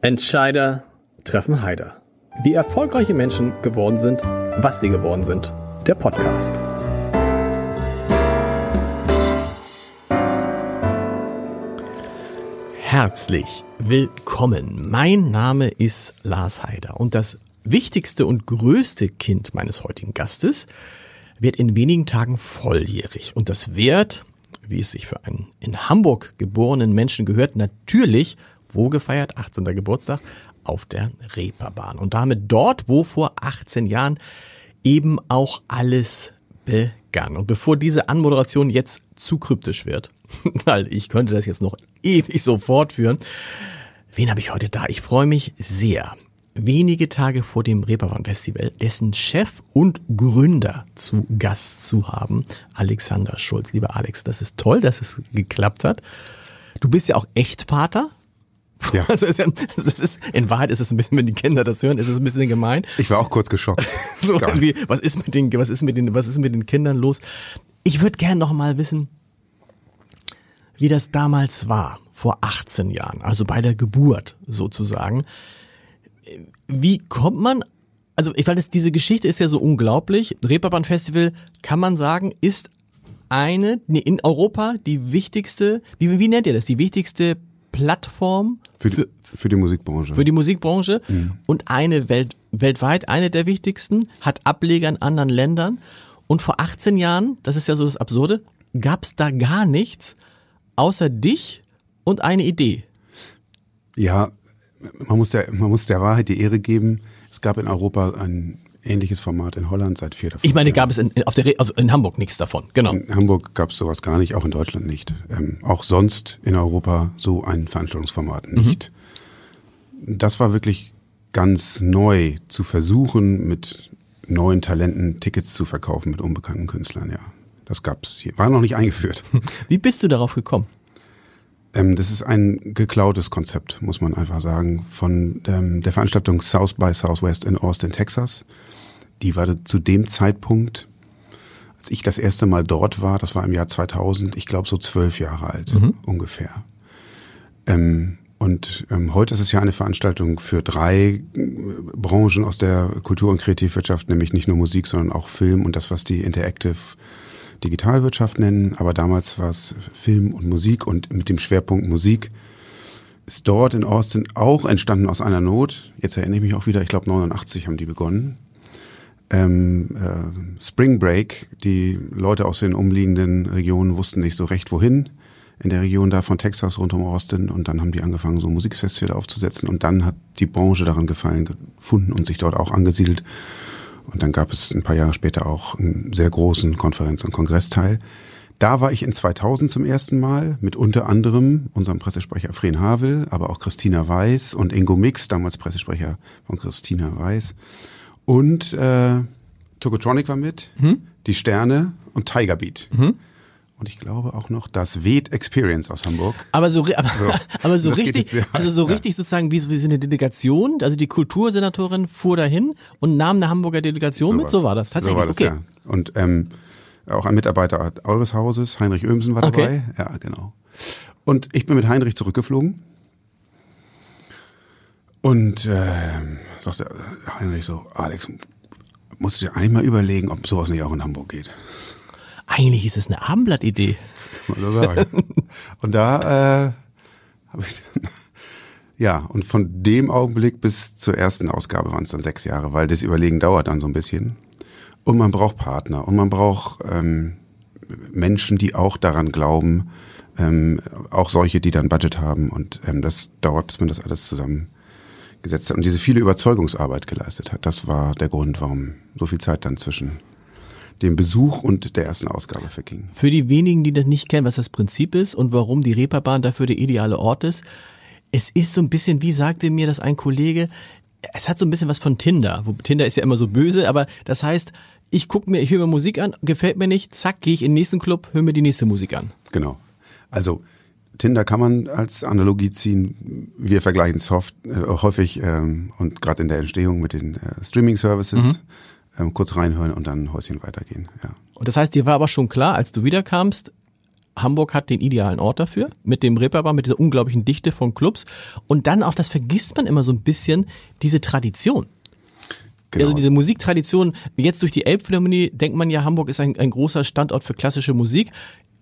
Entscheider treffen Heider. Wie erfolgreiche Menschen geworden sind, was sie geworden sind. Der Podcast. Herzlich willkommen. Mein Name ist Lars Heider und das wichtigste und größte Kind meines heutigen Gastes wird in wenigen Tagen volljährig. Und das wird, wie es sich für einen in Hamburg geborenen Menschen gehört, natürlich wo gefeiert? 18. Geburtstag auf der Reeperbahn. Und damit dort, wo vor 18 Jahren eben auch alles begann. Und bevor diese Anmoderation jetzt zu kryptisch wird, weil ich könnte das jetzt noch ewig so fortführen, wen habe ich heute da? Ich freue mich sehr, wenige Tage vor dem Reeperbahn Festival dessen Chef und Gründer zu Gast zu haben, Alexander Schulz. Lieber Alex, das ist toll, dass es geklappt hat. Du bist ja auch Echtvater ja. Also ist ja, das ist, in Wahrheit ist es ein bisschen, wenn die Kinder das hören, ist es ein bisschen gemein. Ich war auch kurz geschockt. so irgendwie, was ist mit den, was ist mit den, was ist mit den Kindern los? Ich würde gern noch mal wissen, wie das damals war, vor 18 Jahren, also bei der Geburt sozusagen. Wie kommt man, also ich weiß, diese Geschichte ist ja so unglaublich. Reeperbahn Festival, kann man sagen, ist eine, nee, in Europa die wichtigste, wie, wie nennt ihr das, die wichtigste Plattform für die, für, für die Musikbranche. Für die Musikbranche mhm. und eine Welt, weltweit, eine der wichtigsten, hat Ableger in anderen Ländern. Und vor 18 Jahren, das ist ja so das Absurde, gab es da gar nichts außer dich und eine Idee. Ja, man muss der, man muss der Wahrheit die Ehre geben. Es gab in Europa ein ähnliches Format in Holland seit vier davon. Ich meine, gab es in, auf der, in Hamburg nichts davon, genau. In Hamburg gab es sowas gar nicht, auch in Deutschland nicht. Ähm, auch sonst in Europa so ein Veranstaltungsformat nicht. Mhm. Das war wirklich ganz neu zu versuchen, mit neuen Talenten Tickets zu verkaufen mit unbekannten Künstlern, ja. Das gab's hier. War noch nicht eingeführt. Wie bist du darauf gekommen? Ähm, das ist ein geklautes Konzept, muss man einfach sagen, von ähm, der Veranstaltung South by Southwest in Austin, Texas die war zu dem Zeitpunkt, als ich das erste Mal dort war, das war im Jahr 2000, ich glaube so zwölf Jahre alt mhm. ungefähr. Ähm, und ähm, heute ist es ja eine Veranstaltung für drei äh, Branchen aus der Kultur- und Kreativwirtschaft, nämlich nicht nur Musik, sondern auch Film und das, was die Interactive Digitalwirtschaft nennen. Aber damals war es Film und Musik und mit dem Schwerpunkt Musik ist dort in Austin auch entstanden aus einer Not. Jetzt erinnere ich mich auch wieder, ich glaube 89 haben die begonnen ähm, äh, Spring Break. Die Leute aus den umliegenden Regionen wussten nicht so recht wohin. In der Region da von Texas rund um Austin und dann haben die angefangen, so Musikfestivals aufzusetzen und dann hat die Branche daran gefallen gefunden und sich dort auch angesiedelt. Und dann gab es ein paar Jahre später auch einen sehr großen Konferenz- und Kongressteil. Da war ich in 2000 zum ersten Mal mit unter anderem unserem Pressesprecher Fren Havel, aber auch Christina Weiß und Ingo Mix, damals Pressesprecher von Christina Weiß. Und äh, Tokotronic war mit, mhm. die Sterne und Tiger Beat. Mhm. Und ich glaube auch noch das Ved Experience aus Hamburg. Aber so, aber, so, aber so richtig, also so richtig sozusagen wie, wie so eine Delegation. Also die Kultursenatorin fuhr dahin und nahm eine Hamburger Delegation so mit. So war das tatsächlich. So war das, okay. ja. Und ähm, auch ein Mitarbeiter eures Hauses, Heinrich Ömsen, war dabei. Okay. Ja, genau. Und ich bin mit Heinrich zurückgeflogen. Und äh, sagte Heinrich so, Alex, musst du dir eigentlich mal überlegen, ob sowas nicht auch in Hamburg geht. Eigentlich ist es eine Abendblatt-Idee. und da äh, habe ich ja, und von dem Augenblick bis zur ersten Ausgabe waren es dann sechs Jahre, weil das Überlegen dauert dann so ein bisschen. Und man braucht Partner und man braucht ähm, Menschen, die auch daran glauben, ähm, auch solche, die dann Budget haben und ähm, das dauert, bis man das alles zusammen gesetzt hat und diese viele Überzeugungsarbeit geleistet hat. Das war der Grund, warum so viel Zeit dann zwischen dem Besuch und der ersten Ausgabe verging. Für die wenigen, die das nicht kennen, was das Prinzip ist und warum die Reeperbahn dafür der ideale Ort ist, es ist so ein bisschen, wie sagte mir das ein Kollege, es hat so ein bisschen was von Tinder. Tinder ist ja immer so böse, aber das heißt, ich gucke mir, ich höre mir Musik an, gefällt mir nicht, zack, gehe ich in den nächsten Club, höre mir die nächste Musik an. Genau. Also Tinder kann man als Analogie ziehen. Wir vergleichen es äh, häufig ähm, und gerade in der Entstehung mit den äh, Streaming-Services. Mhm. Ähm, kurz reinhören und dann ein Häuschen weitergehen. Ja. Und das heißt, dir war aber schon klar, als du wiederkamst, Hamburg hat den idealen Ort dafür, mit dem Reeperbahn, mit dieser unglaublichen Dichte von Clubs. Und dann auch, das vergisst man immer so ein bisschen, diese Tradition. Genau. Also diese Musiktradition, jetzt durch die Elbphilharmonie denkt man ja, Hamburg ist ein, ein großer Standort für klassische Musik.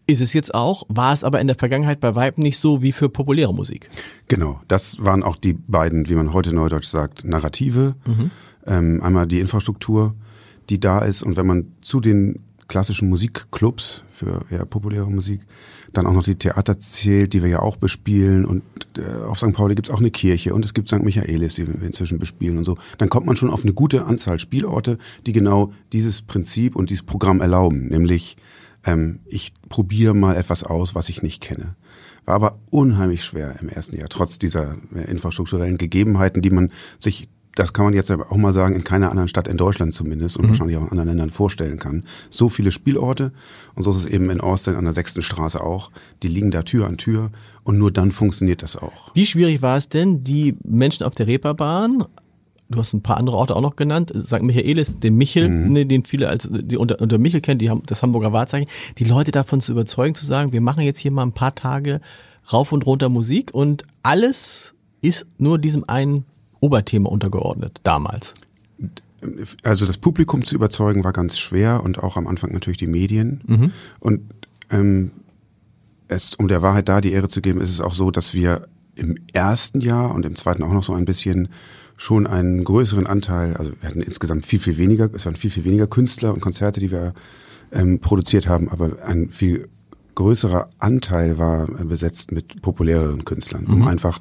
Ist es jetzt auch, war es aber in der Vergangenheit bei Weib nicht so wie für populäre Musik. Genau, das waren auch die beiden, wie man heute neudeutsch sagt, Narrative. Mhm. Ähm, einmal die Infrastruktur, die da ist und wenn man zu den klassischen Musikclubs für eher populäre Musik dann auch noch die Theater zählt, die wir ja auch bespielen und äh, auf St. Pauli gibt's auch eine Kirche und es gibt St. Michaelis, die wir inzwischen bespielen und so, dann kommt man schon auf eine gute Anzahl Spielorte, die genau dieses Prinzip und dieses Programm erlauben, nämlich ähm, ich probiere mal etwas aus, was ich nicht kenne. War aber unheimlich schwer im ersten Jahr, trotz dieser äh, infrastrukturellen Gegebenheiten, die man sich das kann man jetzt auch mal sagen, in keiner anderen Stadt in Deutschland zumindest und mhm. wahrscheinlich auch in anderen Ländern vorstellen kann. So viele Spielorte und so ist es eben in Austin an der sechsten Straße auch. Die liegen da Tür an Tür und nur dann funktioniert das auch. Wie schwierig war es denn, die Menschen auf der Reeperbahn du hast ein paar andere Orte auch noch genannt, St. Michaelis, den Michel, mhm. ne, den viele als die unter, unter Michel kennen, die haben das Hamburger Wahrzeichen, die Leute davon zu überzeugen, zu sagen, wir machen jetzt hier mal ein paar Tage rauf und runter Musik und alles ist nur diesem einen Oberthema untergeordnet, damals. Also das Publikum zu überzeugen war ganz schwer und auch am Anfang natürlich die Medien. Mhm. Und ähm, es, um der Wahrheit da die Ehre zu geben, ist es auch so, dass wir im ersten Jahr und im zweiten auch noch so ein bisschen schon einen größeren Anteil, also wir hatten insgesamt viel, viel weniger, es waren viel, viel weniger Künstler und Konzerte, die wir ähm, produziert haben, aber ein viel größerer Anteil war äh, besetzt mit populäreren Künstlern, um mhm. einfach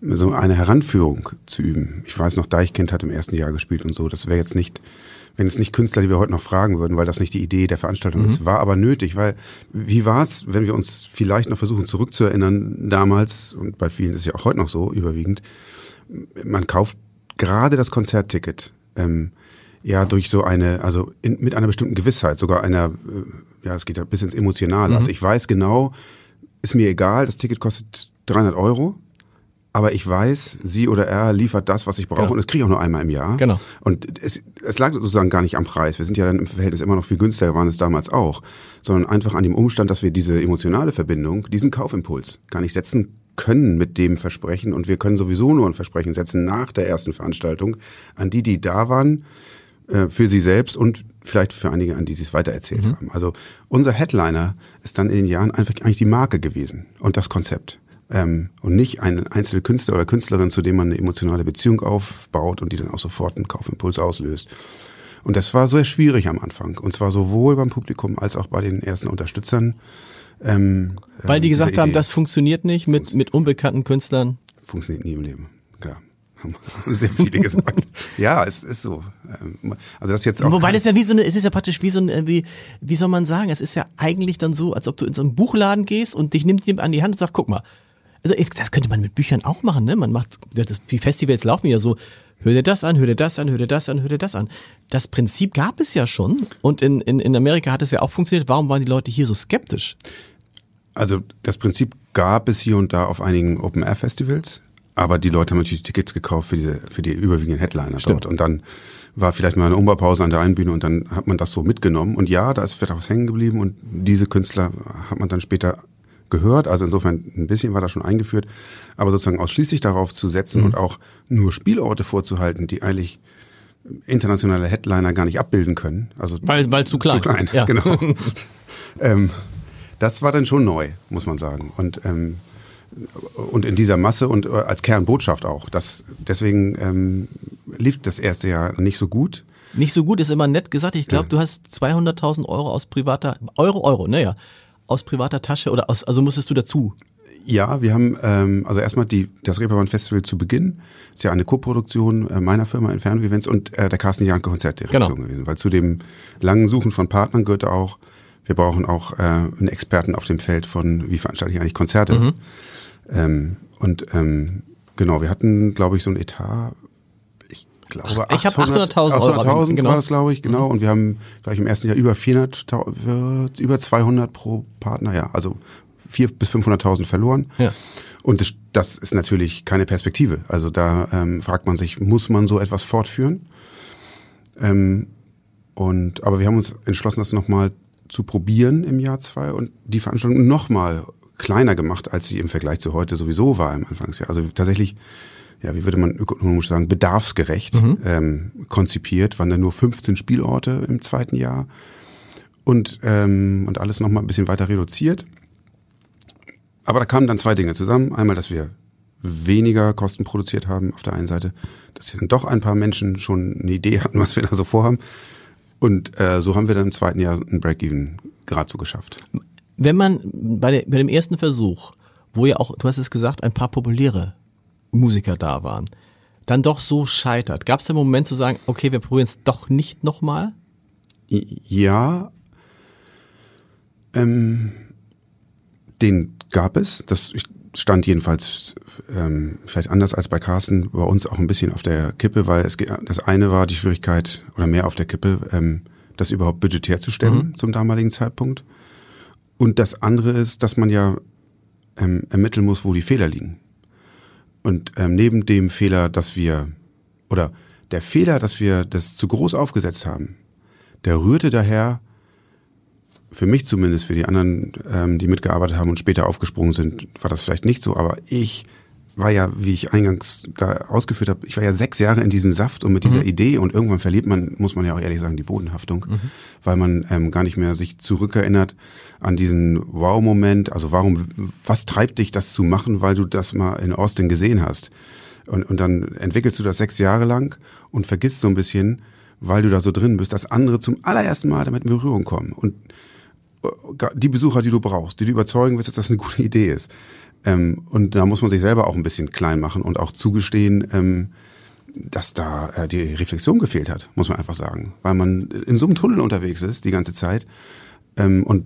so eine Heranführung zu üben. Ich weiß noch, Deichkind hat im ersten Jahr gespielt und so. Das wäre jetzt nicht, wenn es nicht Künstler, die wir heute noch fragen würden, weil das nicht die Idee der Veranstaltung mhm. ist. War aber nötig, weil wie war es, wenn wir uns vielleicht noch versuchen zurückzuerinnern, damals, und bei vielen ist ja auch heute noch so überwiegend, man kauft gerade das Konzertticket. Ähm, ja, durch so eine, also in, mit einer bestimmten Gewissheit, sogar einer, äh, ja, es geht ja bis ins Emotionale. Mhm. Also ich weiß genau, ist mir egal, das Ticket kostet 300 Euro aber ich weiß, sie oder er liefert das, was ich brauche genau. und das kriege ich auch nur einmal im Jahr. Genau. Und es, es lag sozusagen gar nicht am Preis. Wir sind ja dann im Verhältnis immer noch viel günstiger, waren es damals auch, sondern einfach an dem Umstand, dass wir diese emotionale Verbindung, diesen Kaufimpuls gar nicht setzen können mit dem Versprechen und wir können sowieso nur ein Versprechen setzen nach der ersten Veranstaltung an die, die da waren, äh, für sie selbst und vielleicht für einige, an die sie es weitererzählt mhm. haben. Also unser Headliner ist dann in den Jahren einfach eigentlich die Marke gewesen und das Konzept ähm, und nicht ein einzelner Künstler oder Künstlerin, zu dem man eine emotionale Beziehung aufbaut und die dann auch sofort einen Kaufimpuls auslöst. Und das war sehr schwierig am Anfang. Und zwar sowohl beim Publikum als auch bei den ersten Unterstützern. Ähm, Weil die gesagt haben, das funktioniert nicht mit, mit unbekannten Künstlern. Funktioniert nie im Leben. Klar. Haben sehr viele gesagt. ja, es ist so. Ähm, also das jetzt auch. Wobei das ja wie so eine, es ist ja praktisch wie so ein, wie, wie soll man sagen, es ist ja eigentlich dann so, als ob du in so einen Buchladen gehst und dich nimmt jemand an die Hand und sagt, guck mal, also das könnte man mit Büchern auch machen, ne? Man macht, das, die Festivals laufen ja so, hör dir das an, hör dir das an, hör dir das an, hör dir das an. Das Prinzip gab es ja schon und in, in, in Amerika hat es ja auch funktioniert. Warum waren die Leute hier so skeptisch? Also das Prinzip gab es hier und da auf einigen Open-Air-Festivals, aber die Leute haben natürlich Tickets gekauft für diese, für die überwiegenden Headliner Stimmt. dort und dann war vielleicht mal eine Umbaupause an der einen Bühne und dann hat man das so mitgenommen und ja, da ist vielleicht was hängen geblieben und diese Künstler hat man dann später gehört. Also insofern ein bisschen war das schon eingeführt. Aber sozusagen ausschließlich darauf zu setzen mhm. und auch nur Spielorte vorzuhalten, die eigentlich internationale Headliner gar nicht abbilden können. Also weil, weil zu klein. Zu klein, ja. genau. ähm, das war dann schon neu, muss man sagen. Und ähm, und in dieser Masse und äh, als Kernbotschaft auch. Das, deswegen ähm, lief das erste Jahr nicht so gut. Nicht so gut ist immer nett gesagt. Ich glaube, ja. du hast 200.000 Euro aus privater Euro Euro, naja, aus privater Tasche oder aus, also musstest du dazu? Ja, wir haben ähm, also erstmal die das Reeperbahn Festival zu Beginn ist ja eine Co-Produktion äh, meiner Firma Inferno Events und äh, der Carsten Janke Konzertdirektion genau. gewesen, weil zu dem langen Suchen von Partnern gehört auch wir brauchen auch äh, einen Experten auf dem Feld von wie veranstalte ich eigentlich Konzerte mhm. ähm, und ähm, genau wir hatten glaube ich so ein Etat glaube, ich habe 800.000 Euro. 800.000 genau. war das, glaube ich, genau. Mhm. Und wir haben gleich im ersten Jahr über 400, über 200 pro Partner, ja. Also 4 bis 500.000 verloren. Ja. Und das, das ist natürlich keine Perspektive. Also da ähm, fragt man sich, muss man so etwas fortführen? Ähm, und aber wir haben uns entschlossen, das nochmal zu probieren im Jahr zwei und die Veranstaltung nochmal kleiner gemacht, als sie im Vergleich zu heute sowieso war im Anfangsjahr. Also tatsächlich, ja, wie würde man ökonomisch sagen, bedarfsgerecht mhm. ähm, konzipiert, waren dann nur 15 Spielorte im zweiten Jahr und, ähm, und alles nochmal ein bisschen weiter reduziert. Aber da kamen dann zwei Dinge zusammen. Einmal, dass wir weniger Kosten produziert haben auf der einen Seite, dass dann doch ein paar Menschen schon eine Idee hatten, was wir da so vorhaben. Und äh, so haben wir dann im zweiten Jahr einen Break-Even gerade so geschafft wenn man bei, der, bei dem ersten Versuch, wo ja auch, du hast es gesagt, ein paar populäre Musiker da waren, dann doch so scheitert, gab es den Moment zu sagen, okay, wir probieren es doch nicht nochmal? Ja, ähm, den gab es. Das stand jedenfalls ähm, vielleicht anders als bei Carsten bei uns auch ein bisschen auf der Kippe, weil es das eine war die Schwierigkeit oder mehr auf der Kippe, ähm, das überhaupt budgetär zu stellen mhm. zum damaligen Zeitpunkt. Und das andere ist, dass man ja ähm, ermitteln muss, wo die Fehler liegen. Und ähm, neben dem Fehler, dass wir, oder der Fehler, dass wir das zu groß aufgesetzt haben, der rührte daher, für mich zumindest, für die anderen, ähm, die mitgearbeitet haben und später aufgesprungen sind, war das vielleicht nicht so, aber ich war ja, wie ich eingangs da ausgeführt habe, ich war ja sechs Jahre in diesem Saft und mit dieser mhm. Idee und irgendwann verliert man, muss man ja auch ehrlich sagen, die Bodenhaftung, mhm. weil man ähm, gar nicht mehr sich zurückerinnert an diesen Wow-Moment. Also warum, was treibt dich, das zu machen, weil du das mal in Austin gesehen hast? Und, und dann entwickelst du das sechs Jahre lang und vergisst so ein bisschen, weil du da so drin bist, dass andere zum allerersten Mal damit in Berührung kommen. Und äh, die Besucher, die du brauchst, die du überzeugen willst, dass das eine gute Idee ist. Ähm, und da muss man sich selber auch ein bisschen klein machen und auch zugestehen, ähm, dass da äh, die Reflexion gefehlt hat, muss man einfach sagen. Weil man in so einem Tunnel unterwegs ist die ganze Zeit ähm, und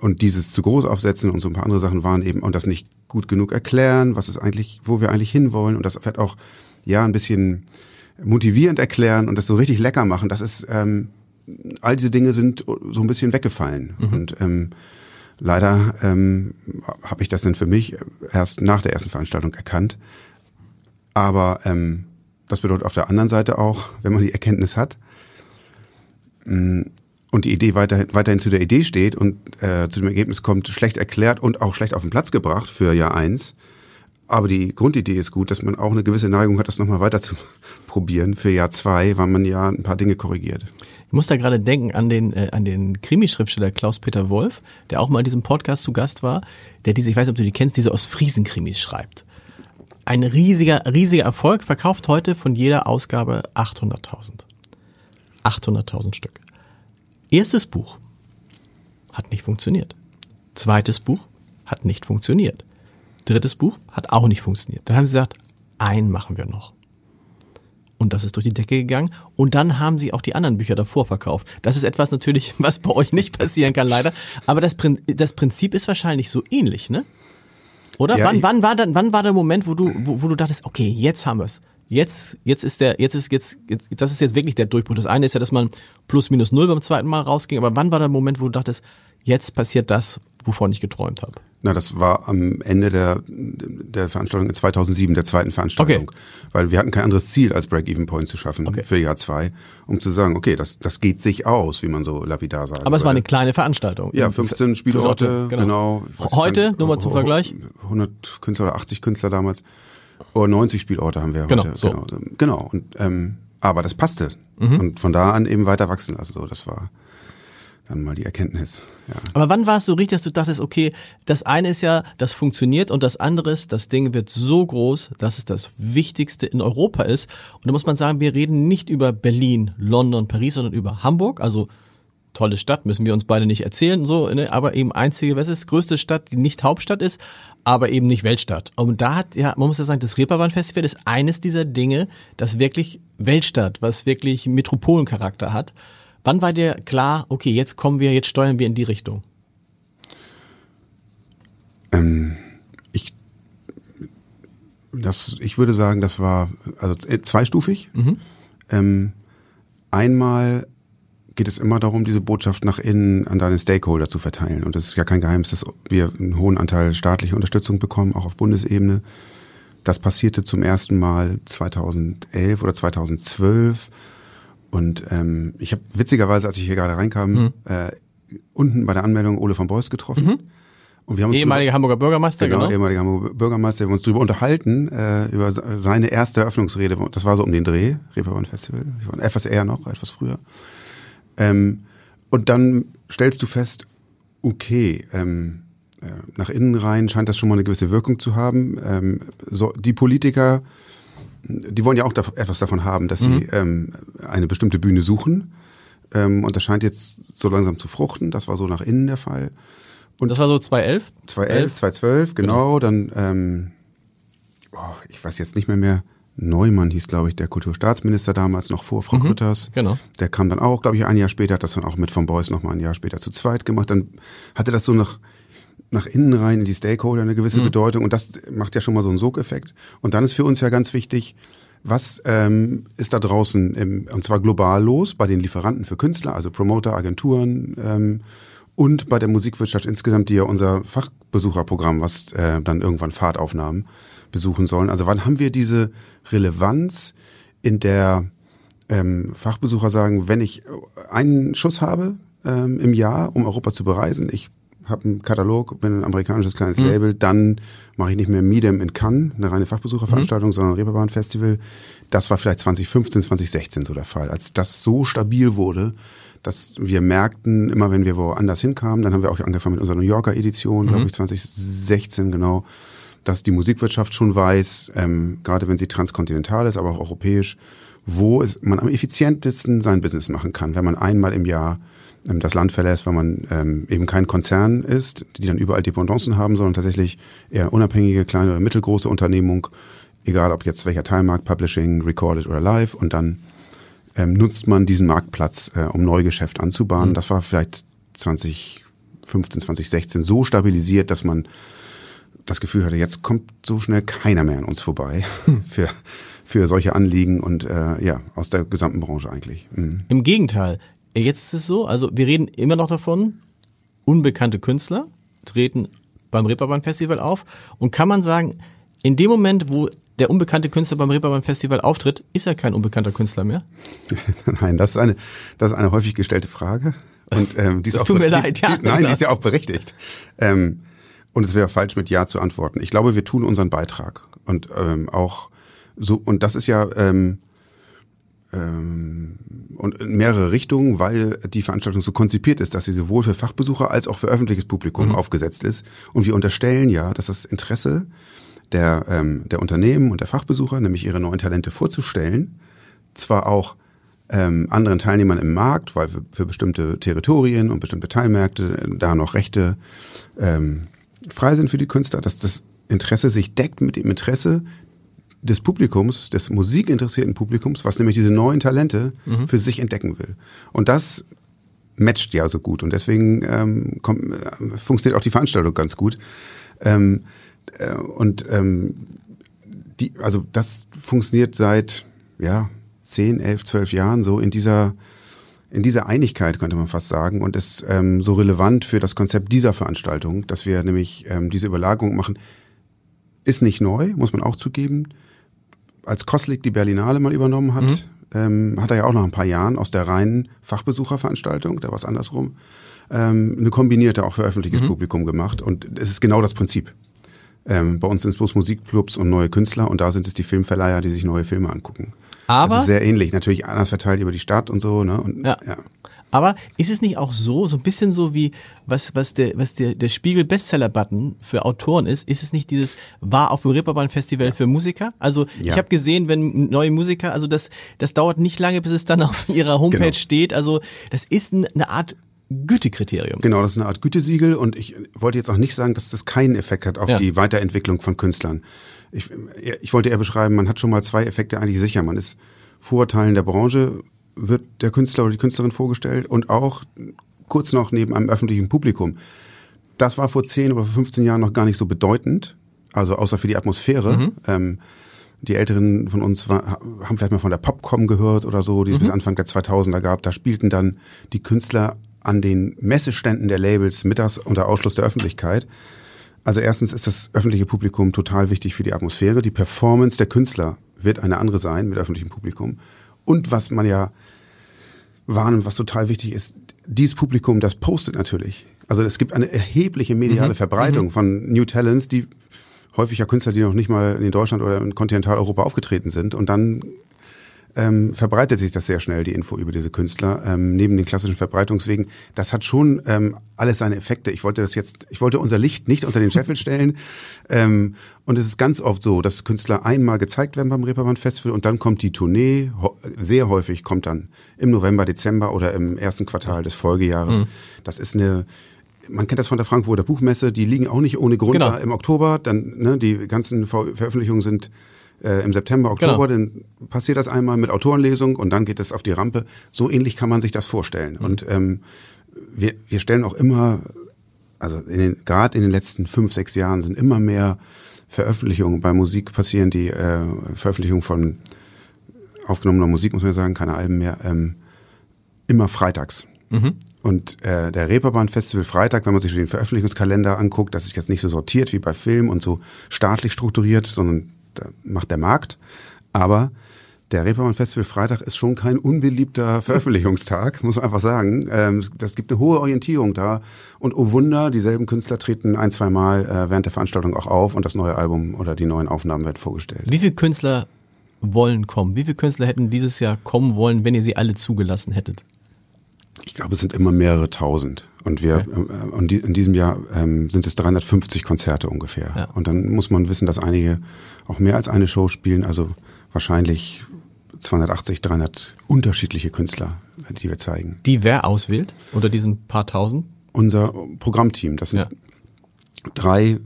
und dieses zu groß aufsetzen und so ein paar andere Sachen waren eben und das nicht gut genug erklären, was ist eigentlich, wo wir eigentlich hinwollen und das vielleicht auch ja ein bisschen motivierend erklären und das so richtig lecker machen. Das ist ähm, all diese Dinge sind so ein bisschen weggefallen mhm. und ähm, Leider ähm, habe ich das dann für mich erst nach der ersten Veranstaltung erkannt. Aber ähm, das bedeutet auf der anderen Seite auch, wenn man die Erkenntnis hat mh, mm, und die Idee weiterhin, weiterhin zu der Idee steht und äh, zu dem Ergebnis kommt, schlecht erklärt und auch schlecht auf den Platz gebracht für Jahr eins. Aber die Grundidee ist gut, dass man auch eine gewisse Neigung hat, das nochmal weiter zu probieren für Jahr zwei, weil man ja ein paar Dinge korrigiert. Ich muss da gerade denken an den, äh, an den Krimischriftsteller Klaus-Peter Wolf, der auch mal in diesem Podcast zu Gast war, der diese, ich weiß nicht, ob du die kennst, diese Ostfriesen-Krimis schreibt. Ein riesiger, riesiger Erfolg, verkauft heute von jeder Ausgabe 800.000. 800.000 Stück. Erstes Buch hat nicht funktioniert. Zweites Buch hat nicht funktioniert. Drittes Buch hat auch nicht funktioniert. Dann haben sie gesagt, ein machen wir noch. Und das ist durch die Decke gegangen. Und dann haben sie auch die anderen Bücher davor verkauft. Das ist etwas natürlich, was bei euch nicht passieren kann, leider. Aber das, das Prinzip ist wahrscheinlich so ähnlich, ne? Oder? Ja, wann, wann war dann, wann war der Moment, wo du, wo, wo du dachtest, okay, jetzt haben wir's. Jetzt, jetzt ist der, jetzt ist jetzt, jetzt, das ist jetzt wirklich der Durchbruch. Das eine ist ja, dass man plus minus null beim zweiten Mal rausging. Aber wann war der Moment, wo du dachtest, jetzt passiert das, wovon ich geträumt habe? Na, das war am Ende der, der Veranstaltung in 2007, der zweiten Veranstaltung. Okay. Weil wir hatten kein anderes Ziel, als Break-Even-Point zu schaffen okay. für Jahr zwei, um zu sagen, okay, das, das geht sich aus, wie man so lapidar sagt. Aber es war eine kleine Veranstaltung. Ja, 15 Spielorte, genau. genau. Heute, nur mal zum Vergleich? 100 Künstler oder 80 Künstler damals. Oder 90 Spielorte haben wir genau, heute. So. Genau, genau. Und, ähm, aber das passte. Mhm. Und von da an eben weiter wachsen lassen. So, das war dann mal die Erkenntnis. Ja. Aber wann war es so richtig, dass du dachtest, okay, das eine ist ja, das funktioniert und das andere ist, das Ding wird so groß, dass es das Wichtigste in Europa ist. Und da muss man sagen, wir reden nicht über Berlin, London, Paris, sondern über Hamburg. Also tolle Stadt, müssen wir uns beide nicht erzählen, so, ne? aber eben einzige, was ist, größte Stadt, die nicht Hauptstadt ist, aber eben nicht Weltstadt. Und da hat, ja, man muss ja sagen, das Reeperbahn Festival ist eines dieser Dinge, das wirklich Weltstadt, was wirklich Metropolencharakter hat. Wann war dir klar, okay, jetzt kommen wir, jetzt steuern wir in die Richtung? Ähm, ich, das, ich würde sagen, das war also zweistufig. Mhm. Ähm, einmal geht es immer darum, diese Botschaft nach innen an deine Stakeholder zu verteilen. Und das ist ja kein Geheimnis, dass wir einen hohen Anteil staatlicher Unterstützung bekommen, auch auf Bundesebene. Das passierte zum ersten Mal 2011 oder 2012 und ähm, ich habe witzigerweise, als ich hier gerade reinkam, mhm. äh, unten bei der Anmeldung Ole von Beuys getroffen. Mhm. Und wir haben ehemaliger drüber, Hamburger Bürgermeister, genau. genau. ehemaliger Hamburger Bürgermeister, wir haben uns darüber unterhalten, äh, über seine erste Eröffnungsrede. Das war so um den Dreh, Reeperbahn Festival. Etwas eher noch, etwas früher. Ähm, und dann stellst du fest, okay, ähm, äh, nach innen rein scheint das schon mal eine gewisse Wirkung zu haben. Ähm, so, die Politiker, die wollen ja auch da, etwas davon haben, dass mhm. sie ähm, eine bestimmte Bühne suchen. Ähm, und das scheint jetzt so langsam zu fruchten. Das war so nach innen der Fall. Und das war so 2011? 2011, 2012, genau. genau. Dann, ähm, oh, ich weiß jetzt nicht mehr mehr. Neumann hieß, glaube ich, der Kulturstaatsminister damals, noch vor Frau mhm, Grütters. Genau. Der kam dann auch, glaube ich, ein Jahr später, hat das dann auch mit von Beuys nochmal ein Jahr später zu zweit gemacht. Dann hatte das so nach, nach innen rein in die Stakeholder eine gewisse mhm. Bedeutung und das macht ja schon mal so einen Sogeffekt. Und dann ist für uns ja ganz wichtig, was ähm, ist da draußen, im, und zwar global los, bei den Lieferanten für Künstler, also Promoter, Agenturen ähm, und bei der Musikwirtschaft insgesamt, die ja unser Fachbesucherprogramm, was äh, dann irgendwann Fahrtaufnahmen besuchen sollen. Also wann haben wir diese Relevanz, in der ähm, Fachbesucher sagen, wenn ich einen Schuss habe ähm, im Jahr, um Europa zu bereisen, ich habe einen Katalog, bin ein amerikanisches kleines mhm. Label, dann mache ich nicht mehr Medium in Cannes, eine reine Fachbesucherveranstaltung, mhm. sondern Reeperbahn Festival. Das war vielleicht 2015, 2016 so der Fall. Als das so stabil wurde, dass wir merkten, immer wenn wir woanders hinkamen, dann haben wir auch angefangen mit unserer New Yorker Edition, mhm. glaube ich 2016 genau, dass die Musikwirtschaft schon weiß, ähm, gerade wenn sie transkontinental ist, aber auch europäisch, wo es, man am effizientesten sein Business machen kann, wenn man einmal im Jahr das Land verlässt, weil man ähm, eben kein Konzern ist, die dann überall Dependancen haben, sondern tatsächlich eher unabhängige, kleine oder mittelgroße Unternehmung, egal ob jetzt welcher Teilmarkt, Publishing, Recorded oder Live und dann ähm, nutzt man diesen Marktplatz, äh, um Neugeschäft anzubahnen. Mhm. Das war vielleicht 2015, 2016 so stabilisiert, dass man das Gefühl hatte, jetzt kommt so schnell keiner mehr an uns vorbei für, für solche Anliegen und äh, ja, aus der gesamten Branche eigentlich. Mhm. Im Gegenteil, jetzt ist es so, also wir reden immer noch davon, unbekannte Künstler treten beim Reeperbahn Festival auf und kann man sagen, in dem Moment, wo der unbekannte Künstler beim Reeperbahn Festival auftritt, ist er kein unbekannter Künstler mehr? Nein, das ist eine, das ist eine häufig gestellte Frage. Und, ähm, die ist das auch tut mir leid, ja. Die, nein, die ist ja auch berechtigt. Ähm, und es wäre falsch, mit Ja zu antworten. Ich glaube, wir tun unseren Beitrag. Und ähm, auch so, und das ist ja ähm, ähm, und in mehrere Richtungen, weil die Veranstaltung so konzipiert ist, dass sie sowohl für Fachbesucher als auch für öffentliches Publikum mhm. aufgesetzt ist. Und wir unterstellen ja, dass das Interesse der, ähm, der Unternehmen und der Fachbesucher, nämlich ihre neuen Talente vorzustellen, zwar auch ähm, anderen Teilnehmern im Markt, weil für, für bestimmte Territorien und bestimmte Teilmärkte äh, da noch Rechte ähm, frei sind für die Künstler, dass das Interesse sich deckt mit dem Interesse des Publikums, des musikinteressierten Publikums, was nämlich diese neuen Talente mhm. für sich entdecken will. Und das matcht ja so gut und deswegen ähm, kommt, äh, funktioniert auch die Veranstaltung ganz gut. Ähm, äh, und ähm, die, also das funktioniert seit ja zehn, elf, zwölf Jahren so in dieser in dieser Einigkeit könnte man fast sagen und ist ähm, so relevant für das Konzept dieser Veranstaltung, dass wir nämlich ähm, diese Überlagerung machen, ist nicht neu, muss man auch zugeben. Als Koslik die Berlinale mal übernommen hat, mhm. ähm, hat er ja auch nach ein paar Jahren aus der reinen Fachbesucherveranstaltung, da war es andersrum, ähm, eine kombinierte auch für öffentliches mhm. Publikum gemacht und es ist genau das Prinzip. Ähm, bei uns sind es bloß Musikclubs und neue Künstler und da sind es die Filmverleiher, die sich neue Filme angucken. Aber das ist sehr ähnlich, natürlich anders verteilt über die Stadt und so. Ne? Und, ja. ja. Aber ist es nicht auch so, so ein bisschen so wie was was der was der der Spiegel Bestseller Button für Autoren ist, ist es nicht dieses war auf dem Reeperbahn Festival für Musiker? Also ja. ich habe gesehen, wenn neue Musiker, also das das dauert nicht lange, bis es dann auf ihrer Homepage genau. steht. Also das ist eine Art Gütekriterium. Genau, das ist eine Art Gütesiegel und ich wollte jetzt auch nicht sagen, dass das keinen Effekt hat auf ja. die Weiterentwicklung von Künstlern. Ich, ich wollte eher beschreiben, man hat schon mal zwei Effekte eigentlich sicher. Man ist Vorurteilen der Branche, wird der Künstler oder die Künstlerin vorgestellt und auch kurz noch neben einem öffentlichen Publikum. Das war vor 10 oder 15 Jahren noch gar nicht so bedeutend, also außer für die Atmosphäre. Mhm. Ähm, die Älteren von uns war, haben vielleicht mal von der Popcom gehört oder so, die es mhm. bis Anfang der 2000er gab. Da spielten dann die Künstler an den Messeständen der Labels mittags unter Ausschluss der Öffentlichkeit. Also erstens ist das öffentliche Publikum total wichtig für die Atmosphäre. Die Performance der Künstler wird eine andere sein mit öffentlichem Publikum. Und was man ja warnen, was total wichtig ist. Dieses Publikum, das postet natürlich. Also es gibt eine erhebliche mediale mhm. Verbreitung mhm. von New Talents, die häufig ja Künstler, die noch nicht mal in Deutschland oder in Kontinentaleuropa aufgetreten sind. Und dann ähm, verbreitet sich das sehr schnell, die Info über diese Künstler, ähm, neben den klassischen Verbreitungswegen. Das hat schon ähm, alles seine Effekte. Ich wollte das jetzt, ich wollte unser Licht nicht unter den Scheffel stellen. Ähm, und es ist ganz oft so, dass Künstler einmal gezeigt werden beim Reeperbahn Festival und dann kommt die Tournee, sehr häufig kommt dann im November, Dezember oder im ersten Quartal des Folgejahres. Mhm. Das ist eine man kennt das von der Frankfurter Buchmesse, die liegen auch nicht ohne Grund genau. da im Oktober. Dann, ne, die ganzen Veröffentlichungen sind äh, im September, Oktober, genau. dann passiert das einmal mit Autorenlesung und dann geht es auf die Rampe. So ähnlich kann man sich das vorstellen. Mhm. Und ähm, wir, wir stellen auch immer, also in den, gerade in den letzten fünf, sechs Jahren sind immer mehr Veröffentlichungen bei Musik passieren, die äh, Veröffentlichung von aufgenommener Musik, muss man sagen, keine Alben mehr, ähm, immer freitags. Mhm. Und äh, der Reeperbahn Festival Freitag, wenn man sich den Veröffentlichungskalender anguckt, das ist jetzt nicht so sortiert wie bei Film und so staatlich strukturiert, sondern macht der Markt. Aber der Reeperbahn Festival Freitag ist schon kein unbeliebter Veröffentlichungstag, muss man einfach sagen. Ähm, das gibt eine hohe Orientierung da. Und oh Wunder, dieselben Künstler treten ein, zwei Mal äh, während der Veranstaltung auch auf und das neue Album oder die neuen Aufnahmen werden vorgestellt. Wie viele Künstler wollen kommen? Wie viele Künstler hätten dieses Jahr kommen wollen, wenn ihr sie alle zugelassen hättet? Ich glaube, es sind immer mehrere tausend. Und wir, okay. äh, und die, in diesem Jahr ähm, sind es 350 Konzerte ungefähr. Ja. Und dann muss man wissen, dass einige auch mehr als eine Show spielen, also wahrscheinlich 280, 300 unterschiedliche Künstler, die wir zeigen. Die wer auswählt unter diesen paar tausend? Unser Programmteam. Das sind ja. drei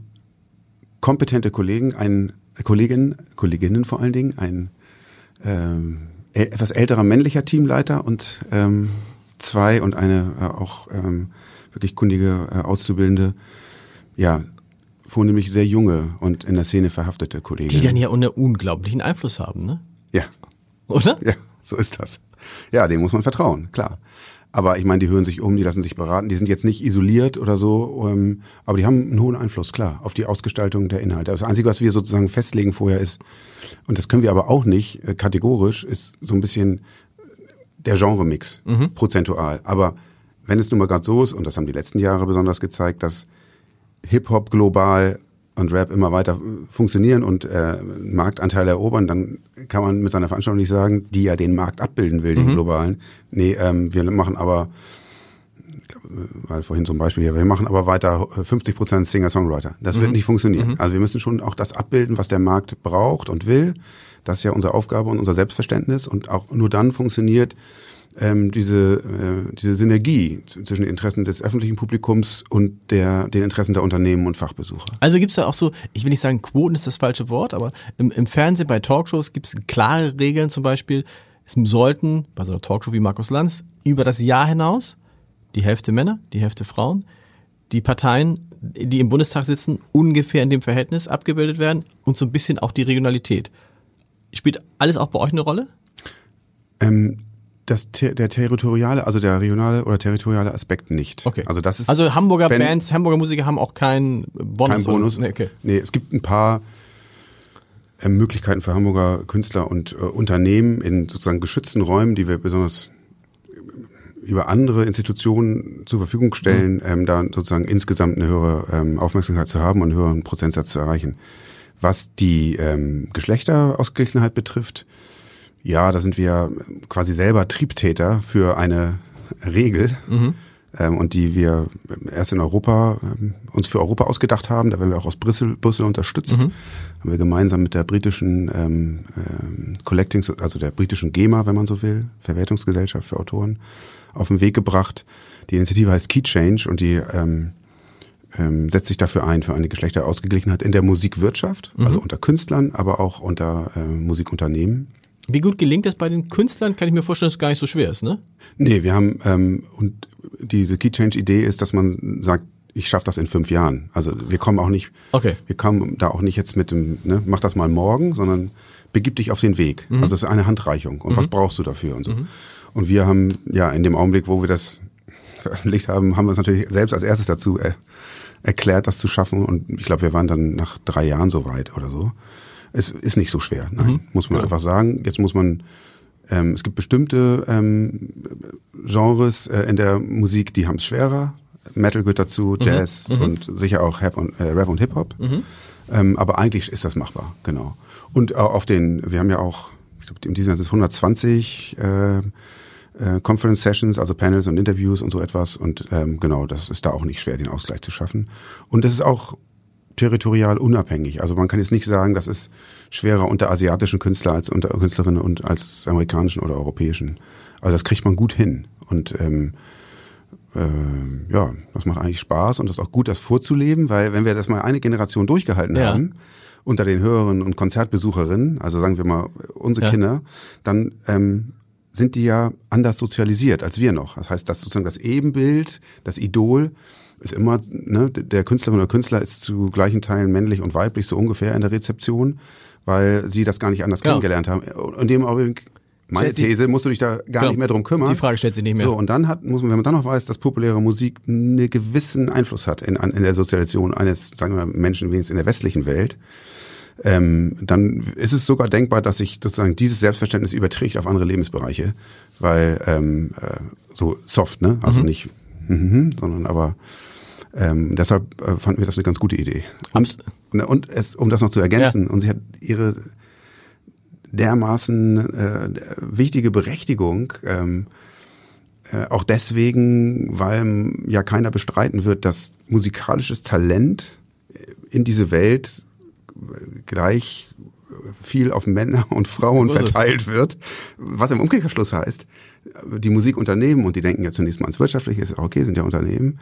kompetente Kollegen, ein Kollegin, Kolleginnen vor allen Dingen, ein ähm, etwas älterer männlicher Teamleiter und ähm, zwei und eine äh, auch ähm, wirklich kundige äh, Auszubildende, ja, vornehmlich sehr junge und in der Szene verhaftete Kollegen. Die dann ja einen unglaublichen Einfluss haben, ne? Ja. Oder? Ja, so ist das. Ja, dem muss man vertrauen, klar. Aber ich meine, die hören sich um, die lassen sich beraten, die sind jetzt nicht isoliert oder so, ähm, aber die haben einen hohen Einfluss, klar, auf die Ausgestaltung der Inhalte. Das Einzige, was wir sozusagen festlegen vorher ist, und das können wir aber auch nicht äh, kategorisch, ist so ein bisschen der Genremix, mhm. prozentual. Aber wenn es nun mal gerade so ist, und das haben die letzten Jahre besonders gezeigt, dass Hip-Hop global und Rap immer weiter funktionieren und äh, Marktanteile erobern, dann kann man mit seiner Veranstaltung nicht sagen, die ja den Markt abbilden will, den mhm. globalen. Nee, ähm, wir machen aber, weil vorhin zum Beispiel hier, wir machen aber weiter 50 Prozent Singer-Songwriter. Das mhm. wird nicht funktionieren. Mhm. Also wir müssen schon auch das abbilden, was der Markt braucht und will. Das ist ja unsere Aufgabe und unser Selbstverständnis und auch nur dann funktioniert ähm, diese, äh, diese Synergie zwischen den Interessen des öffentlichen Publikums und der, den Interessen der Unternehmen und Fachbesucher. Also gibt es da auch so, ich will nicht sagen, Quoten ist das falsche Wort, aber im, im Fernsehen bei Talkshows gibt es klare Regeln zum Beispiel, es sollten bei so einer Talkshow wie Markus Lanz über das Jahr hinaus die Hälfte Männer, die Hälfte Frauen, die Parteien, die im Bundestag sitzen, ungefähr in dem Verhältnis abgebildet werden und so ein bisschen auch die Regionalität. Spielt alles auch bei euch eine Rolle? Ähm, das, der territoriale, also der regionale oder territoriale Aspekt nicht. Okay. Also das ist. Also Hamburger wenn, Bands, Hamburger Musiker haben auch keinen Bonus. Kein Bonus. Nee, okay. nee, es gibt ein paar äh, Möglichkeiten für Hamburger Künstler und äh, Unternehmen in sozusagen geschützten Räumen, die wir besonders über andere Institutionen zur Verfügung stellen, mhm. ähm, da sozusagen insgesamt eine höhere ähm, Aufmerksamkeit zu haben und einen höheren Prozentsatz zu erreichen. Was die ähm, Geschlechterausgeglichenheit betrifft, ja, da sind wir quasi selber Triebtäter für eine Regel. Mhm. Ähm, und die wir erst in Europa ähm, uns für Europa ausgedacht haben. Da werden wir auch aus Brüssel, Brüssel unterstützt. Mhm. Haben wir gemeinsam mit der britischen ähm, ähm, Collecting, also der britischen GEMA, wenn man so will, Verwertungsgesellschaft für Autoren, auf den Weg gebracht. Die Initiative heißt Key Change und die ähm, ähm, setzt sich dafür ein, für eine Geschlechterausgeglichenheit in der Musikwirtschaft, mhm. also unter Künstlern, aber auch unter äh, Musikunternehmen. Wie gut gelingt das bei den Künstlern? Kann ich mir vorstellen, dass es gar nicht so schwer ist, ne? Nee, wir haben, ähm, und diese Key Change Idee ist, dass man sagt, ich schaffe das in fünf Jahren. Also wir kommen auch nicht, okay. wir kommen da auch nicht jetzt mit dem, ne, mach das mal morgen, sondern begib dich auf den Weg. Mhm. Also das ist eine Handreichung. Und mhm. was brauchst du dafür und so. Mhm. Und wir haben, ja, in dem Augenblick, wo wir das veröffentlicht haben, haben wir es natürlich selbst als erstes dazu äh, erklärt, das zu schaffen. Und ich glaube, wir waren dann nach drei Jahren so weit oder so. Es ist nicht so schwer, nein, mhm. muss man ja. einfach sagen. Jetzt muss man Ähm, es gibt bestimmte ähm, Genres äh, in der Musik, die haben es schwerer. Metal gehört dazu, mhm. Jazz mhm. und sicher auch Rap und, äh, Rap und Hip-Hop. Mhm. Ähm, aber eigentlich ist das machbar, genau. Und auf den, wir haben ja auch, ich glaube, in diesem Jahr sind es 120 äh, äh, Conference Sessions, also Panels und Interviews und so etwas. Und ähm, genau, das ist da auch nicht schwer, den Ausgleich zu schaffen. Und das ist auch territorial unabhängig. Also man kann jetzt nicht sagen, das ist schwerer unter asiatischen Künstlern als unter Künstlerinnen und als amerikanischen oder europäischen. Also das kriegt man gut hin. Und ähm, äh, ja, das macht eigentlich Spaß und das ist auch gut, das vorzuleben, weil wenn wir das mal eine Generation durchgehalten ja. haben, unter den Hörerinnen und Konzertbesucherinnen, also sagen wir mal unsere ja. Kinder, dann ähm, sind die ja anders sozialisiert als wir noch. Das heißt, dass sozusagen das Ebenbild, das Idol ist immer, ne, der Künstlerin oder Künstler ist zu gleichen Teilen männlich und weiblich, so ungefähr in der Rezeption, weil sie das gar nicht anders genau. kennengelernt haben. Und dem Augenblick meine These, musst du dich da gar genau. nicht mehr drum kümmern. Die Frage stellt sich nicht mehr. So, und dann hat, muss man, wenn man dann noch weiß, dass populäre Musik einen gewissen Einfluss hat in, in der Sozialisation eines, sagen wir mal, Menschen, wenigstens in der westlichen Welt, ähm, dann ist es sogar denkbar, dass sich sozusagen dieses Selbstverständnis überträgt auf andere Lebensbereiche, weil ähm, äh, so soft, ne? Also mhm. nicht, mm, sondern aber ähm, deshalb äh, fanden wir das eine ganz gute Idee. Und, ne, und es, um das noch zu ergänzen, ja. und sie hat ihre dermaßen äh, wichtige Berechtigung. Ähm, äh, auch deswegen, weil ja keiner bestreiten wird, dass musikalisches Talent in diese Welt gleich viel auf Männer und Frauen so verteilt wird, was im Umkehrschluss heißt, die Musikunternehmen, und die denken ja zunächst mal ans Wirtschaftliche, ist okay, sind ja Unternehmen,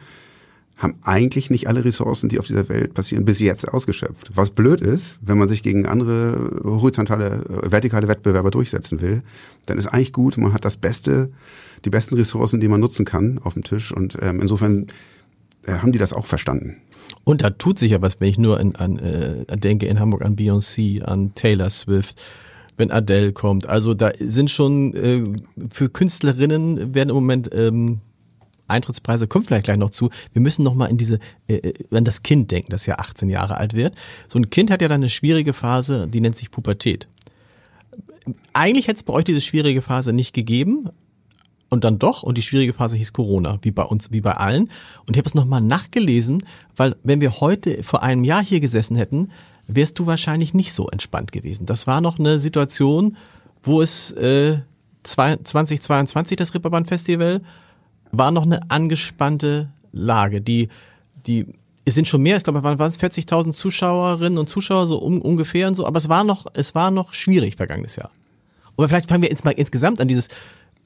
haben eigentlich nicht alle Ressourcen, die auf dieser Welt passieren, bis jetzt ausgeschöpft. Was blöd ist, wenn man sich gegen andere horizontale, äh, vertikale Wettbewerber durchsetzen will, dann ist eigentlich gut, man hat das Beste, die besten Ressourcen, die man nutzen kann, auf dem Tisch. Und ähm, insofern äh, haben die das auch verstanden. Und da tut sich ja was, wenn ich nur an, an äh, denke in Hamburg an Beyoncé, an Taylor Swift, wenn Adele kommt. Also da sind schon äh, für Künstlerinnen werden im Moment ähm, Eintrittspreise kommt vielleicht gleich noch zu. Wir müssen noch mal in diese äh, äh an das Kind denken, das ja 18 Jahre alt wird. So ein Kind hat ja dann eine schwierige Phase, die nennt sich Pubertät. Eigentlich hätte es bei euch diese schwierige Phase nicht gegeben, und dann doch, und die schwierige Phase hieß Corona, wie bei uns, wie bei allen. Und ich habe es nochmal nachgelesen, weil wenn wir heute vor einem Jahr hier gesessen hätten, wärst du wahrscheinlich nicht so entspannt gewesen. Das war noch eine Situation, wo es äh, 2022 das Ripperband Festival war noch eine angespannte Lage. Die, die, es sind schon mehr, ich glaube, waren es 40.000 Zuschauerinnen und Zuschauer so um, ungefähr und so, aber es war noch, es war noch schwierig vergangenes Jahr. Aber vielleicht fangen wir jetzt mal insgesamt an dieses,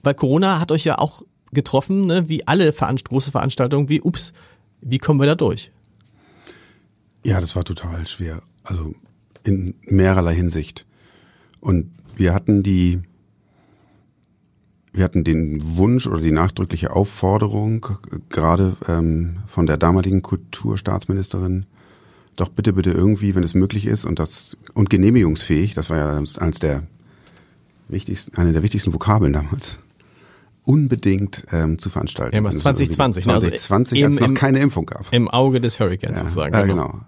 weil Corona hat euch ja auch getroffen, ne, wie alle Veranst große Veranstaltungen, wie, ups, wie kommen wir da durch? Ja, das war total schwer. Also in mehrerlei Hinsicht. Und wir hatten die, wir hatten den Wunsch oder die nachdrückliche Aufforderung, gerade ähm, von der damaligen Kulturstaatsministerin, doch bitte, bitte irgendwie, wenn es möglich ist und das und genehmigungsfähig, das war ja eines der wichtigsten, eine der wichtigsten Vokabeln damals, unbedingt ähm, zu veranstalten. Ja, 2020, 2020, ne? also als es noch keine Impfung gab. Im Auge des Hurricanes ja, sozusagen. Ja, genau.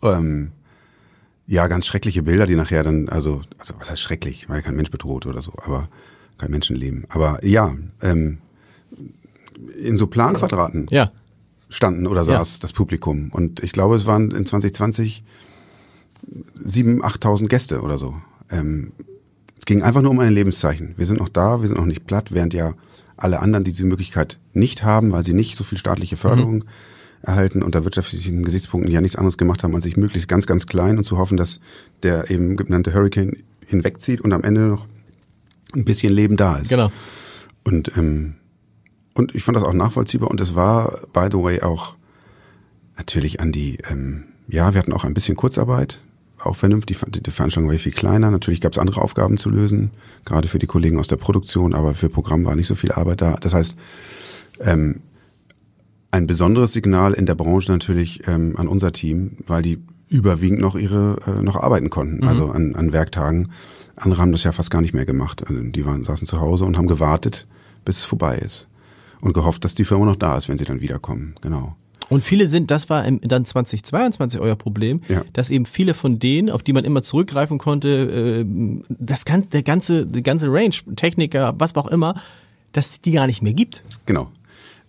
genau. Ähm, ja, ganz schreckliche Bilder, die nachher dann, also, also was heißt schrecklich, weil kein Mensch bedroht oder so, aber kein Menschenleben. Aber ja, ähm, in so Planquadraten ja. standen oder saß ja. das Publikum. Und ich glaube, es waren in 2020 sieben, achttausend Gäste oder so. Ähm, es ging einfach nur um ein Lebenszeichen. Wir sind noch da, wir sind noch nicht platt, während ja alle anderen, die diese Möglichkeit nicht haben, weil sie nicht so viel staatliche Förderung mhm. erhalten unter wirtschaftlichen Gesichtspunkten ja nichts anderes gemacht haben, als sich möglichst ganz, ganz klein und zu hoffen, dass der eben genannte Hurricane hinwegzieht und am Ende noch ein bisschen Leben da ist. Genau. Und, ähm, und ich fand das auch nachvollziehbar und es war, by the way, auch natürlich an die, ähm, ja, wir hatten auch ein bisschen Kurzarbeit, auch vernünftig, die Veranstaltung war viel kleiner, natürlich gab es andere Aufgaben zu lösen, gerade für die Kollegen aus der Produktion, aber für Programm war nicht so viel Arbeit da. Das heißt, ähm, ein besonderes Signal in der Branche natürlich ähm, an unser Team, weil die überwiegend noch ihre äh, noch arbeiten konnten, mhm. also an, an Werktagen andere haben das ja fast gar nicht mehr gemacht. Also die waren, saßen zu Hause und haben gewartet, bis es vorbei ist. Und gehofft, dass die Firma noch da ist, wenn sie dann wiederkommen. Genau. Und viele sind, das war im, dann 2022 euer Problem, Ja. dass eben viele von denen, auf die man immer zurückgreifen konnte, äh, das ganze, der ganze, die ganze Range, Techniker, was auch immer, dass es die gar nicht mehr gibt. Genau.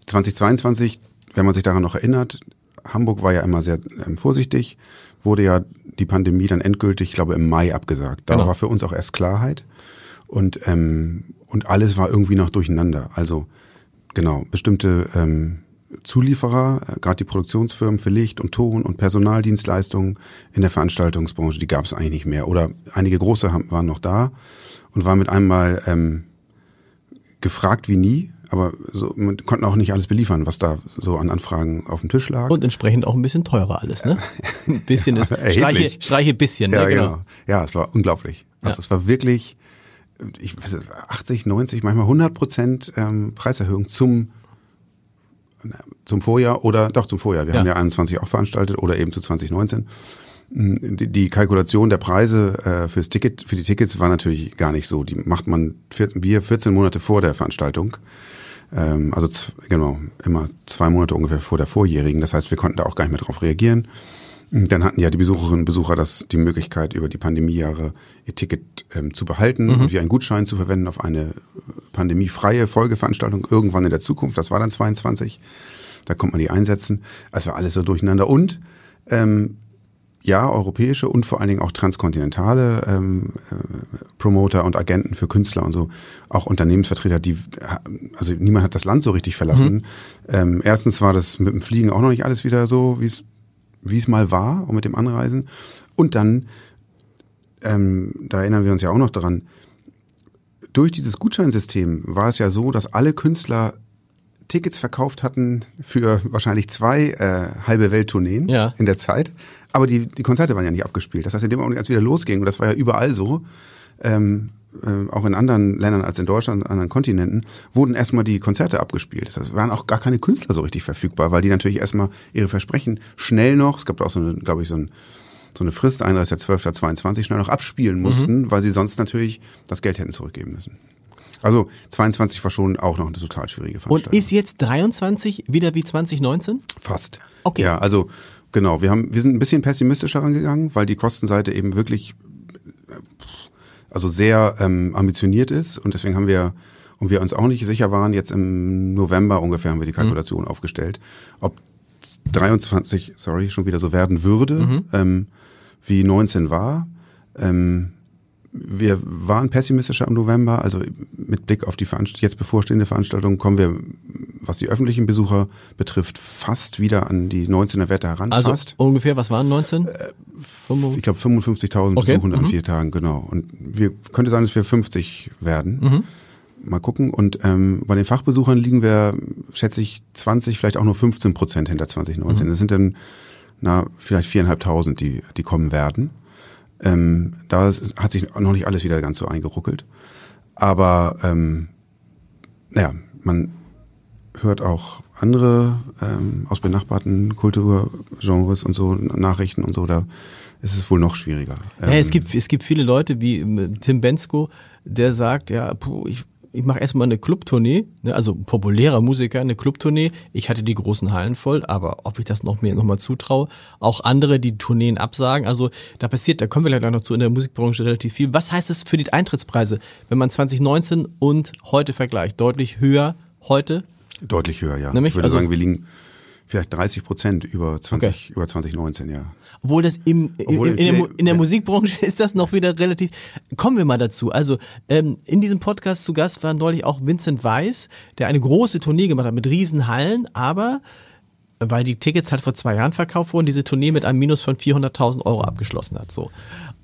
2022, wenn man sich daran noch erinnert, Hamburg war ja immer sehr ähm, vorsichtig, wurde ja die Pandemie dann endgültig, ich glaube, im Mai abgesagt. Da Genau. war für uns auch erst Klarheit und ähm, und alles war irgendwie noch durcheinander. Also genau bestimmte ähm, Zulieferer, äh, gerade die Produktionsfirmen für Licht und Ton und Personaldienstleistungen in der Veranstaltungsbranche, die gab es eigentlich nicht mehr. Oder einige große haben, waren noch da und waren mit einmal ähm, gefragt wie nie, aber so, man konnten auch nicht alles beliefern, was da so an Anfragen auf dem Tisch lag. Und entsprechend auch ein bisschen teurer alles, ne? Ein bisschen ist, Erheblich. streiche, streiche bisschen, ja, ne? genau. Ja, es war unglaublich. Also Ja. es war wirklich, ich weiß nicht, 80, 90, manchmal 100 Prozent ähm, Preiserhöhung zum zum Vorjahr oder doch zum Vorjahr. Wir Ja. haben ja 21 auch veranstaltet oder eben zu 2019. Mm, Die, Kalkulation der Preise äh, fürs Ticket, für die Tickets war natürlich gar nicht so. Die macht man wir 14 Monate vor der Veranstaltung. Ähm, also genau, immer zwei Monate ungefähr vor der vorjährigen. Das heißt, wir konnten da auch gar nicht mehr drauf reagieren. Dann hatten ja die Besucherinnen und Besucher das die Möglichkeit, über die Pandemiejahre ihr Ticket ähm, zu behalten und wie einen Gutschein zu verwenden auf eine äh, pandemiefreie Folgeveranstaltung irgendwann in der Zukunft. Das war dann 22. Da konnte man die einsetzen. Es war alles so durcheinander. Und ähm, ja, europäische und vor allen Dingen auch transkontinentale ähm, äh, Promoter und Agenten für Künstler und so, auch Unternehmensvertreter, die, also niemand hat das Land so richtig verlassen. Ähm, erstens war das mit dem Fliegen auch noch nicht alles wieder so, wie es wie es mal war und mit dem Anreisen. Und dann, ähm, da erinnern wir uns ja auch noch daran, durch dieses Gutscheinsystem war es ja so, dass alle Künstler Tickets verkauft hatten für wahrscheinlich zwei äh, halbe Welttourneen Ja. in der Zeit. Aber die, die Konzerte waren ja nicht abgespielt. Das heißt, in dem Augenblick, als wieder losging, und das war ja überall so, ähm, äh, auch in anderen Ländern als in Deutschland, anderen Kontinenten, wurden erstmal die Konzerte abgespielt. Das heißt, es waren auch gar keine Künstler so richtig verfügbar, weil die natürlich erstmal ihre Versprechen schnell noch, es gab auch so eine, glaube ich, so ein so eine Frist, 31.12.22, schnell noch abspielen mussten, weil sie sonst natürlich das Geld hätten zurückgeben müssen. Also 22 war schon auch noch eine total schwierige Und Veranstaltung. ist jetzt 23 wieder wie 2019? Fast. Okay. Ja, also genau, wir haben wir sind ein bisschen pessimistischer rangegangen, weil die Kostenseite eben wirklich also sehr ähm, ambitioniert ist. Und deswegen haben wir und wir uns auch nicht sicher waren, jetzt im November ungefähr haben wir die Kalkulation aufgestellt, ob 23, sorry, schon wieder so werden würde, ähm, wie 19 war. Ähm, wir waren pessimistischer im November, also mit Blick auf die Veranst jetzt bevorstehende Veranstaltung kommen wir, was die öffentlichen Besucher betrifft, fast wieder an die 19er Werte heran. Also fast. ungefähr, was waren 19? Ich glaube 55.000 Okay, Besuchende an mhm. vier Tagen, genau. Und wir könnte sein, dass wir 50 werden. Mhm. Mal gucken. Und ähm, bei den Fachbesuchern liegen wir, schätze ich, 20, vielleicht auch nur 15 Prozent hinter 2019. Mhm. Das sind dann na vielleicht viereinhalbtausend, die die kommen werden. Ähm, da hat sich noch nicht alles wieder ganz so eingeruckelt. Aber ähm, naja, man hört auch andere ähm, aus benachbarten Kulturgenres und so Nachrichten und so, da ist es wohl noch schwieriger. Ja, es Ähm, gibt, es gibt viele Leute wie ähm, Tim Bensko, der sagt, ja, puh, ich, ich mache erstmal eine Clubtournee, ne, also ein populärer Musiker, eine Clubtournee. Ich hatte die großen Hallen voll, aber ob ich das noch mir noch mal zutraue, auch andere, die Tourneen absagen, also da passiert, da kommen wir gleich noch zu in der Musikbranche relativ viel. Was heißt es für die Eintrittspreise, wenn man 2019 und heute vergleicht? Deutlich höher heute? Deutlich höher, ja. Nämlich, ich würde also- sagen, wir liegen vielleicht 30 Prozent über 20, über 2019, ja. Obwohl das im, Obwohl in, der, Mu- viele- in der. Musikbranche ist das noch wieder relativ. Kommen wir mal dazu. Also ähm, in diesem Podcast zu Gast war neulich auch Vincent Weiss, der eine große Tournee gemacht hat mit Riesenhallen, aber weil die Tickets halt vor zwei Jahren verkauft wurden, diese Tournee mit einem Minus von 400.000 Euro abgeschlossen hat. So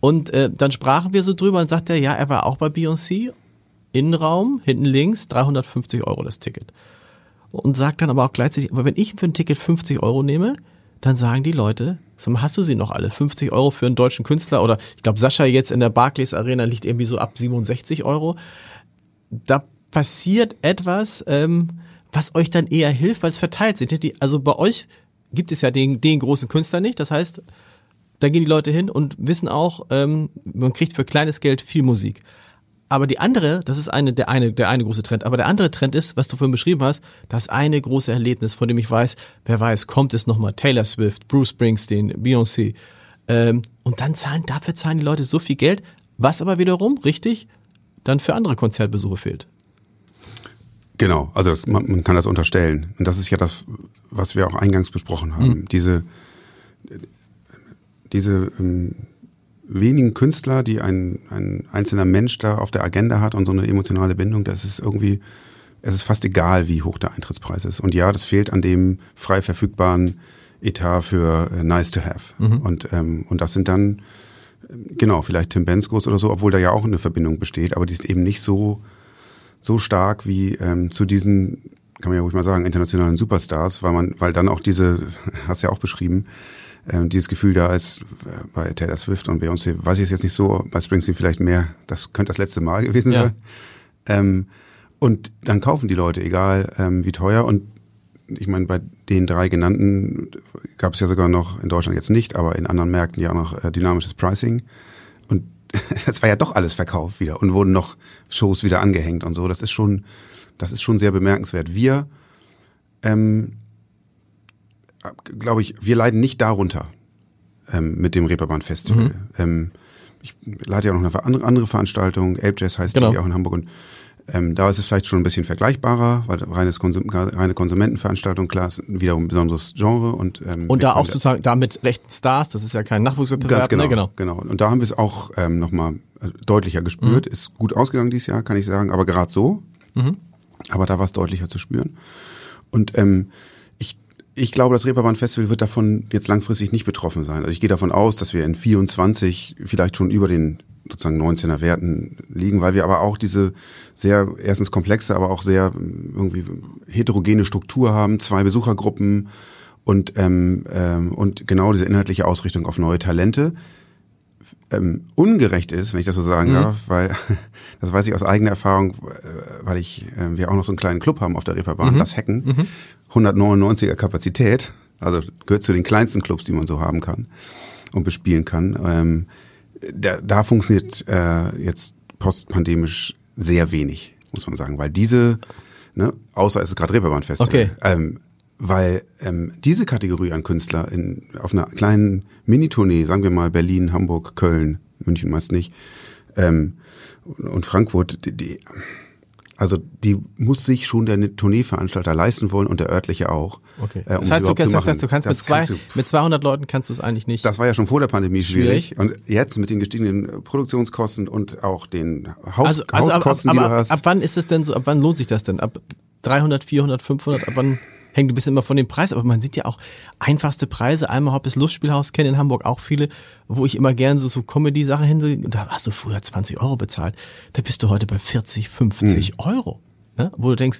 und äh, dann sprachen wir so drüber und sagte er, ja, er war auch bei Beyoncé, Innenraum, hinten links, 350 Euro das Ticket und sagt dann aber auch gleichzeitig, aber wenn ich für ein Ticket 50 Euro nehme, dann sagen die Leute, hast du sie noch alle? 50 Euro für einen deutschen Künstler oder ich glaube Sascha jetzt in der Barclays Arena liegt irgendwie so ab 67 Euro. Da passiert etwas, ähm, was euch dann eher hilft, weil es verteilt sind. Also bei euch gibt es ja den, den großen Künstler nicht. Das heißt, da gehen die Leute hin und wissen auch, ähm, man kriegt für kleines Geld viel Musik. Aber die andere, das ist eine, der eine, der eine große Trend. Aber der andere Trend ist, was du vorhin beschrieben hast, das eine große Erlebnis, von dem ich weiß, wer weiß, kommt es nochmal Taylor Swift, Bruce Springsteen, Beyoncé. Ähm, und dann zahlen, dafür zahlen die Leute so viel Geld, was aber wiederum, richtig, dann für andere Konzertbesuche fehlt. Genau, also das, man, man kann das unterstellen. Und das ist ja das, was wir auch eingangs besprochen haben. Mhm. Diese, diese ähm, wenigen Künstler, die ein, ein einzelner Mensch da auf der Agenda hat und so eine emotionale Bindung, das ist irgendwie, es ist fast egal, wie hoch der Eintrittspreis ist. Und ja, das fehlt an dem frei verfügbaren Etat für äh, nice to have. Mhm. Und, ähm, und das sind dann, genau, vielleicht Tim Benskos oder so, obwohl da ja auch eine Verbindung besteht, aber die ist eben nicht so, so stark wie ähm, zu diesen, kann man ja ruhig mal sagen, internationalen Superstars, weil man, weil dann auch diese, hast ja auch beschrieben, ähm, dieses Gefühl da ist äh, bei Taylor Swift und Beyoncé, weiß ich es jetzt nicht so, bei Springsteen vielleicht mehr, das könnte das letzte Mal gewesen ja. sein. Ähm, und dann kaufen die Leute, egal ähm, wie teuer. Und ich meine, bei den drei genannten gab es ja sogar noch in Deutschland jetzt nicht, aber in anderen Märkten ja auch noch äh, dynamisches Pricing. Und es war ja doch alles verkauft wieder und wurden noch Shows wieder angehängt und so. Das ist schon, das ist schon sehr bemerkenswert. Wir ähm, glaube ich, wir leiden nicht darunter ähm, mit dem Reeperbahn Festival. Mhm. Ähm, ich leite ja noch eine andere, andere Veranstaltung, Ape Jazz heißt genau. die auch in Hamburg und ähm, da ist es vielleicht schon ein bisschen vergleichbarer, weil reines Konsum, reine Konsumentenveranstaltung, klar, ist wiederum ein besonderes Genre und ähm, und da auch sozusagen da mit rechten Stars, das ist ja kein Nachwuchswettbewerb, genau, ne? genau, genau. Und da haben wir es auch ähm, nochmal äh, deutlicher gespürt. Mhm. Ist gut ausgegangen dieses Jahr, kann ich sagen, aber gerade so. Mhm. Aber da war es deutlicher zu spüren. Und ähm, ich glaube, das Reeperbahn Festival wird davon jetzt langfristig nicht betroffen sein. Also ich gehe davon aus, dass wir in 24 vielleicht schon über den sozusagen 19er Werten liegen, weil wir aber auch diese sehr erstens komplexe, aber auch sehr irgendwie heterogene Struktur haben, zwei Besuchergruppen und ähm, ähm, und genau diese inhaltliche Ausrichtung auf neue Talente ähm, ungerecht ist, wenn ich das so sagen mhm. darf, weil das weiß ich aus eigener Erfahrung, äh, weil ich äh, wir auch noch so einen kleinen Club haben auf der Reeperbahn, mhm. das Hacken, mhm. 199er Kapazität, also gehört zu den kleinsten Clubs, die man so haben kann und bespielen kann. Ähm, da, da funktioniert äh, jetzt postpandemisch sehr wenig, muss man sagen, weil diese, ne, außer es ist gerade Reeperbahn Festival, okay. ähm, weil ähm, diese Kategorie an Künstler in, auf einer kleinen Minitournee, sagen wir mal Berlin, Hamburg, Köln, München meist nicht, ähm, und Frankfurt, die, die, also die muss sich schon der Tourneeveranstalter leisten wollen und der örtliche auch. Okay. Äh, um das, heißt, du kannst, das heißt, du kannst, das mit, zwei, kannst du, mit 200 Leuten kannst du es eigentlich nicht. Das war ja schon vor der Pandemie schwierig. schwierig. Und jetzt mit den gestiegenen Produktionskosten und auch den Haus, also, also Hauskosten, ab, ab, die du hast. Ab wann ist es denn so? Ab wann lohnt sich das denn? Ab 300, 400, 500? Ab wann? Hängt ein bisschen immer von dem Preis, aber man sieht ja auch einfachste Preise. Einmal Hoppes Lustspielhaus kennen in Hamburg auch viele, wo ich immer gern so, so Comedy-Sachen hin, da hast du früher 20 Euro bezahlt. Da bist du heute bei 40, 50 mhm. Euro. Ne? Wo du denkst,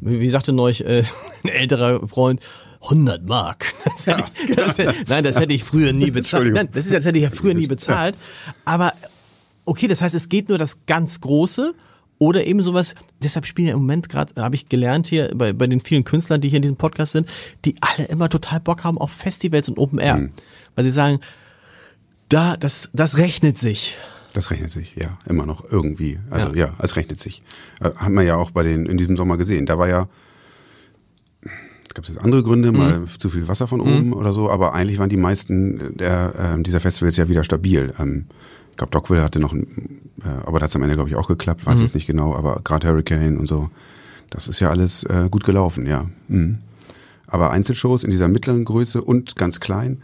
wie, wie sagte neulich äh, ein älterer Freund, 100 Mark. Das ja, ich, das hätte, nein, das hätte ich früher nie bezahlt. Nein, das ist, das hätte ich ja früher nie bezahlt. Aber okay, das heißt, es geht nur das ganz Große oder eben sowas, deshalb spielen ja im Moment gerade, habe ich gelernt hier bei, bei den vielen Künstlern, die hier in diesem Podcast sind, die alle immer total Bock haben auf Festivals und Open Air. Mhm. Weil sie sagen, da, das, das rechnet sich. Das rechnet sich, ja, immer noch irgendwie. Also ja, ja es rechnet sich. Äh, haben wir ja auch bei den in diesem Sommer gesehen. Da war ja, gab es jetzt andere Gründe, mhm. mal zu viel Wasser von oben mhm. oder so, aber eigentlich waren die meisten der äh, dieser Festivals ja wieder stabil. Ähm, glaube, Dockville hatte noch, ein, äh, aber das hat am Ende, glaube ich, auch geklappt, weiß mhm. jetzt nicht genau, aber gerade Hurricane und so, das ist ja alles äh, gut gelaufen, ja. Mhm. Aber Einzelshows in dieser mittleren Größe und ganz klein,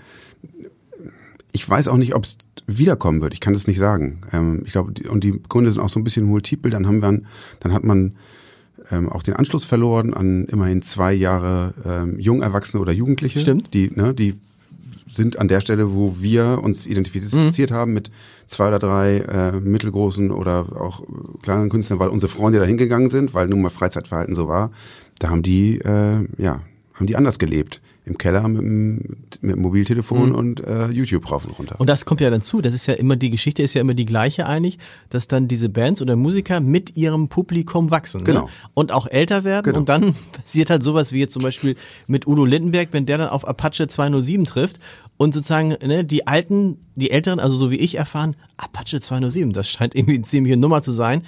ich weiß auch nicht, ob es wiederkommen wird. Ich kann das nicht sagen. Ähm, ich glaube, und die Gründe sind auch so ein bisschen multiple. Dann haben wir, dann hat man ähm, auch den Anschluss verloren an immerhin zwei Jahre ähm, Jungerwachsene oder Jugendliche. Stimmt. Die, ne, die sind an der Stelle, wo wir uns identifiziert mhm. haben mit zwei oder drei äh, mittelgroßen oder auch kleinen Künstlern, weil unsere Freunde da hingegangen sind, weil nun mal Freizeitverhalten so war. Da haben die, äh, ja, haben die anders gelebt im Keller mit dem, mit dem Mobiltelefon mhm. und äh, YouTube rauf und runter. Und das kommt ja dann zu. Das ist ja immer die Geschichte ist ja immer die gleiche eigentlich, dass dann diese Bands oder Musiker mit ihrem Publikum wachsen ne? genau. Ne? und auch älter werden genau. und dann passiert halt sowas wie jetzt zum Beispiel mit Udo Lindenberg, wenn der dann auf Apache 207 trifft und sozusagen ne, die Alten, die Älteren, also so wie ich erfahren, Apache 207, das scheint irgendwie eine ziemliche Nummer zu sein.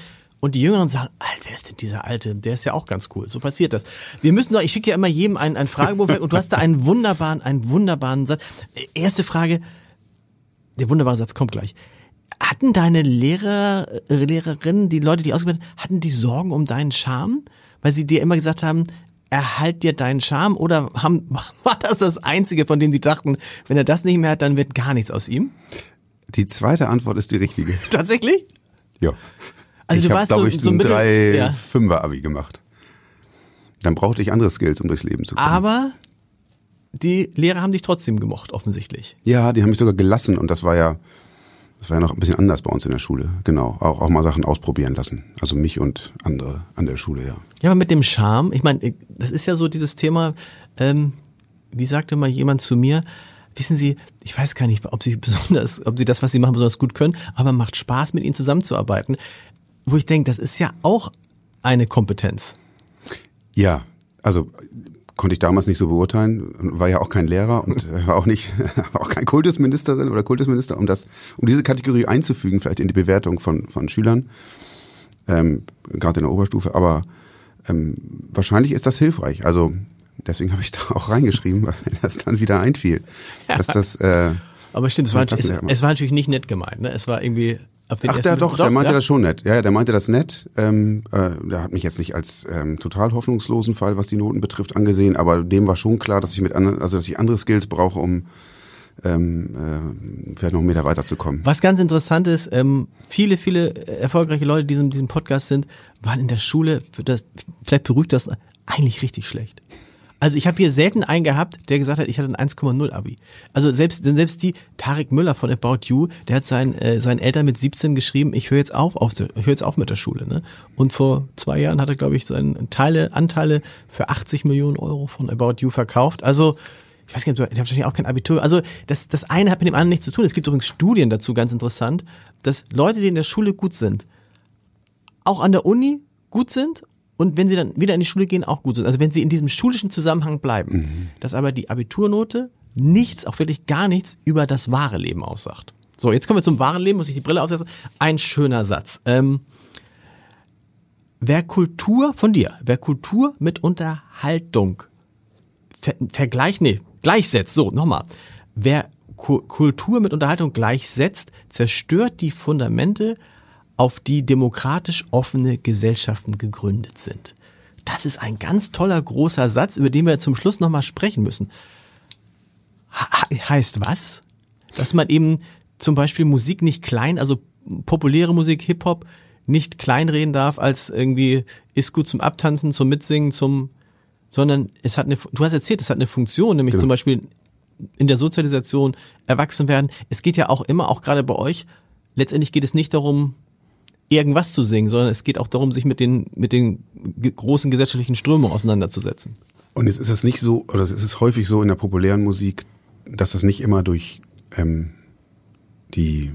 Und die Jüngeren sagen, Alter, wer ist denn dieser Alte? Der ist ja auch ganz cool. So passiert das. Wir müssen doch, ich schicke ja immer jedem einen, einen Fragebogen weg und du hast da einen wunderbaren, einen wunderbaren Satz. Erste Frage, der wunderbare Satz kommt gleich. Hatten deine Lehrer, äh, Lehrerinnen, die Leute, die ausgebildet haben, hatten die Sorgen um deinen Charme? Weil sie dir immer gesagt haben, erhalt dir deinen Charme oder haben, war das das Einzige, von dem die dachten, wenn er das nicht mehr hat, dann wird gar nichts aus ihm? Die zweite Antwort ist die richtige. Tatsächlich? Ja. Also ich du habe, warst glaube so, ich, so ein mittel, drei ja. Fünfer Abi gemacht. Dann brauchte ich andere Skills, um durchs Leben zu kommen. Aber die Lehrer haben dich trotzdem gemocht, offensichtlich. Ja, die haben mich sogar gelassen und das war ja, das war ja noch ein bisschen anders bei uns in der Schule. Genau, auch, auch mal Sachen ausprobieren lassen. Also mich und andere an der Schule, ja. Ja, aber mit dem Charme, ich meine, das ist ja so dieses Thema, ähm, wie sagte mal jemand zu mir, wissen Sie, ich weiß gar nicht, ob Sie besonders, ob Sie das, was Sie machen, besonders gut können, aber macht Spaß, mit Ihnen zusammenzuarbeiten. Wo ich denke, das ist ja auch eine Kompetenz. Ja, also konnte ich damals nicht so beurteilen, war ja auch kein Lehrer und äh, war auch nicht, war auch kein Kultusministerin oder Kultusminister, um das, um diese Kategorie einzufügen, vielleicht in die Bewertung von, von Schülern, ähm, gerade in der Oberstufe, aber ähm, wahrscheinlich ist das hilfreich. Also deswegen habe ich da auch reingeschrieben, weil mir das dann wieder einfiel. Dass das, äh, Aber stimmt, es war, es, es war natürlich nicht nett gemeint, ne? Es war irgendwie auf den Ach, der doch, der meinte ja? das schon nett. Ja, der meinte das nett. Ähm, äh, der hat mich jetzt nicht als ähm, total hoffnungslosen Fall, was die Noten betrifft, angesehen, aber dem war schon klar, dass ich mit anderen, also dass ich andere Skills brauche, um ähm, äh, vielleicht noch einen Meter weiterzukommen. Was ganz interessant ist, ähm, viele, viele erfolgreiche Leute, die in diesem Podcast sind, waren in der Schule, das, vielleicht beruhigt das, eigentlich richtig schlecht. Also ich habe hier selten einen gehabt, der gesagt hat, ich hatte ein 1,0 Abi. Also selbst denn selbst die Tarek Müller von About You, der hat seinen äh, seinen Eltern mit 17 geschrieben, ich höre jetzt auf, auf ich höre jetzt auf mit der Schule. Ne? Und vor zwei Jahren hat er glaube ich seine Teile Anteile für 80 Millionen Euro von About You verkauft. Also ich weiß nicht, der hat wahrscheinlich auch kein Abitur. Also das, das eine hat mit dem anderen nichts zu tun. Es gibt übrigens Studien dazu, ganz interessant, dass Leute, die in der Schule gut sind, auch an der Uni gut sind und wenn sie dann wieder in die Schule gehen, auch gut sind. Also wenn sie in diesem schulischen Zusammenhang bleiben, dass aber die Abiturnote nichts, auch wirklich gar nichts über das wahre Leben aussagt. So, jetzt kommen wir zum wahren Leben, muss ich die Brille aufsetzen. Ein schöner Satz. Ähm, wer Kultur von dir, wer Kultur mit Unterhaltung ver vergleich, nee, gleichsetzt, so, nochmal. Wer Ku Kultur mit Unterhaltung gleichsetzt, zerstört die Fundamente, auf die demokratisch offene Gesellschaften gegründet sind. Das ist ein ganz toller großer Satz, über den wir zum Schluss nochmal sprechen müssen. He heißt was? Dass man eben zum Beispiel Musik nicht klein, also populäre Musik, Hip-Hop, nicht kleinreden darf als irgendwie ist gut zum Abtanzen, zum Mitsingen, zum, sondern es hat eine, du hast erzählt, es hat eine Funktion, nämlich Genau. zum Beispiel in der Sozialisation erwachsen werden. Es geht ja auch immer, auch gerade bei euch, letztendlich geht es nicht darum, irgendwas zu singen, sondern es geht auch darum, sich mit den, mit den großen gesellschaftlichen Strömungen auseinanderzusetzen. Und jetzt ist es nicht so, oder es ist häufig so in der populären Musik, dass das nicht immer durch ähm, die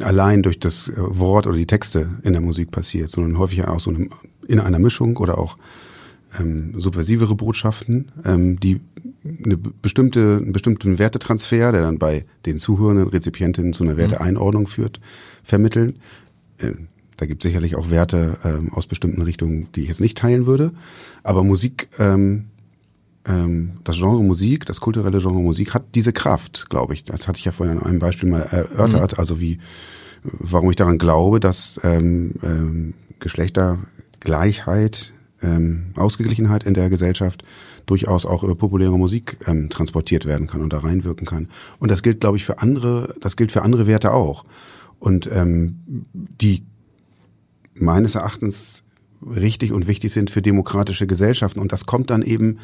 allein durch das äh, Wort oder die Texte in der Musik passiert, sondern häufig auch so eine, in einer Mischung oder auch ähm, subversivere Botschaften, ähm, die eine bestimmte, einen bestimmten Wertetransfer, der dann bei den zuhörenden Rezipientinnen zu einer Werteeinordnung führt, vermitteln. Da gibt es sicherlich auch Werte ähm, aus bestimmten Richtungen, die ich jetzt nicht teilen würde. Aber Musik, ähm, ähm, das Genre Musik, das kulturelle Genre Musik hat diese Kraft, glaube ich. Das hatte ich ja vorhin an einem Beispiel mal erörtert. Also wie, warum ich daran glaube, dass ähm, ähm, Geschlechtergleichheit, ähm, Ausgeglichenheit in der Gesellschaft durchaus auch über populäre Musik ähm, transportiert werden kann und da reinwirken kann. Und das gilt, glaube ich, für andere, das gilt für andere Werte auch. Und ähm, die meines Erachtens richtig und wichtig sind für demokratische Gesellschaften. Und das kommt dann eben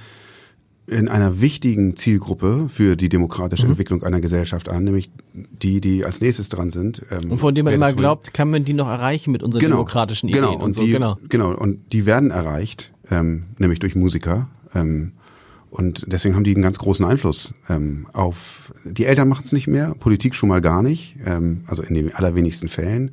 in einer wichtigen Zielgruppe für die demokratische Mhm. Entwicklung einer Gesellschaft an, nämlich die, die als nächstes dran sind. Ähm, Und von dem man immer glaubt, kann man die noch erreichen mit unseren demokratischen Ideen genau, und, und so. die, genau. genau, und die werden erreicht, ähm, nämlich durch Musiker. Ähm, und deswegen haben die einen ganz großen Einfluss ähm, auf. Die Eltern machen es nicht mehr, Politik schon mal gar nicht, ähm, also in den allerwenigsten Fällen.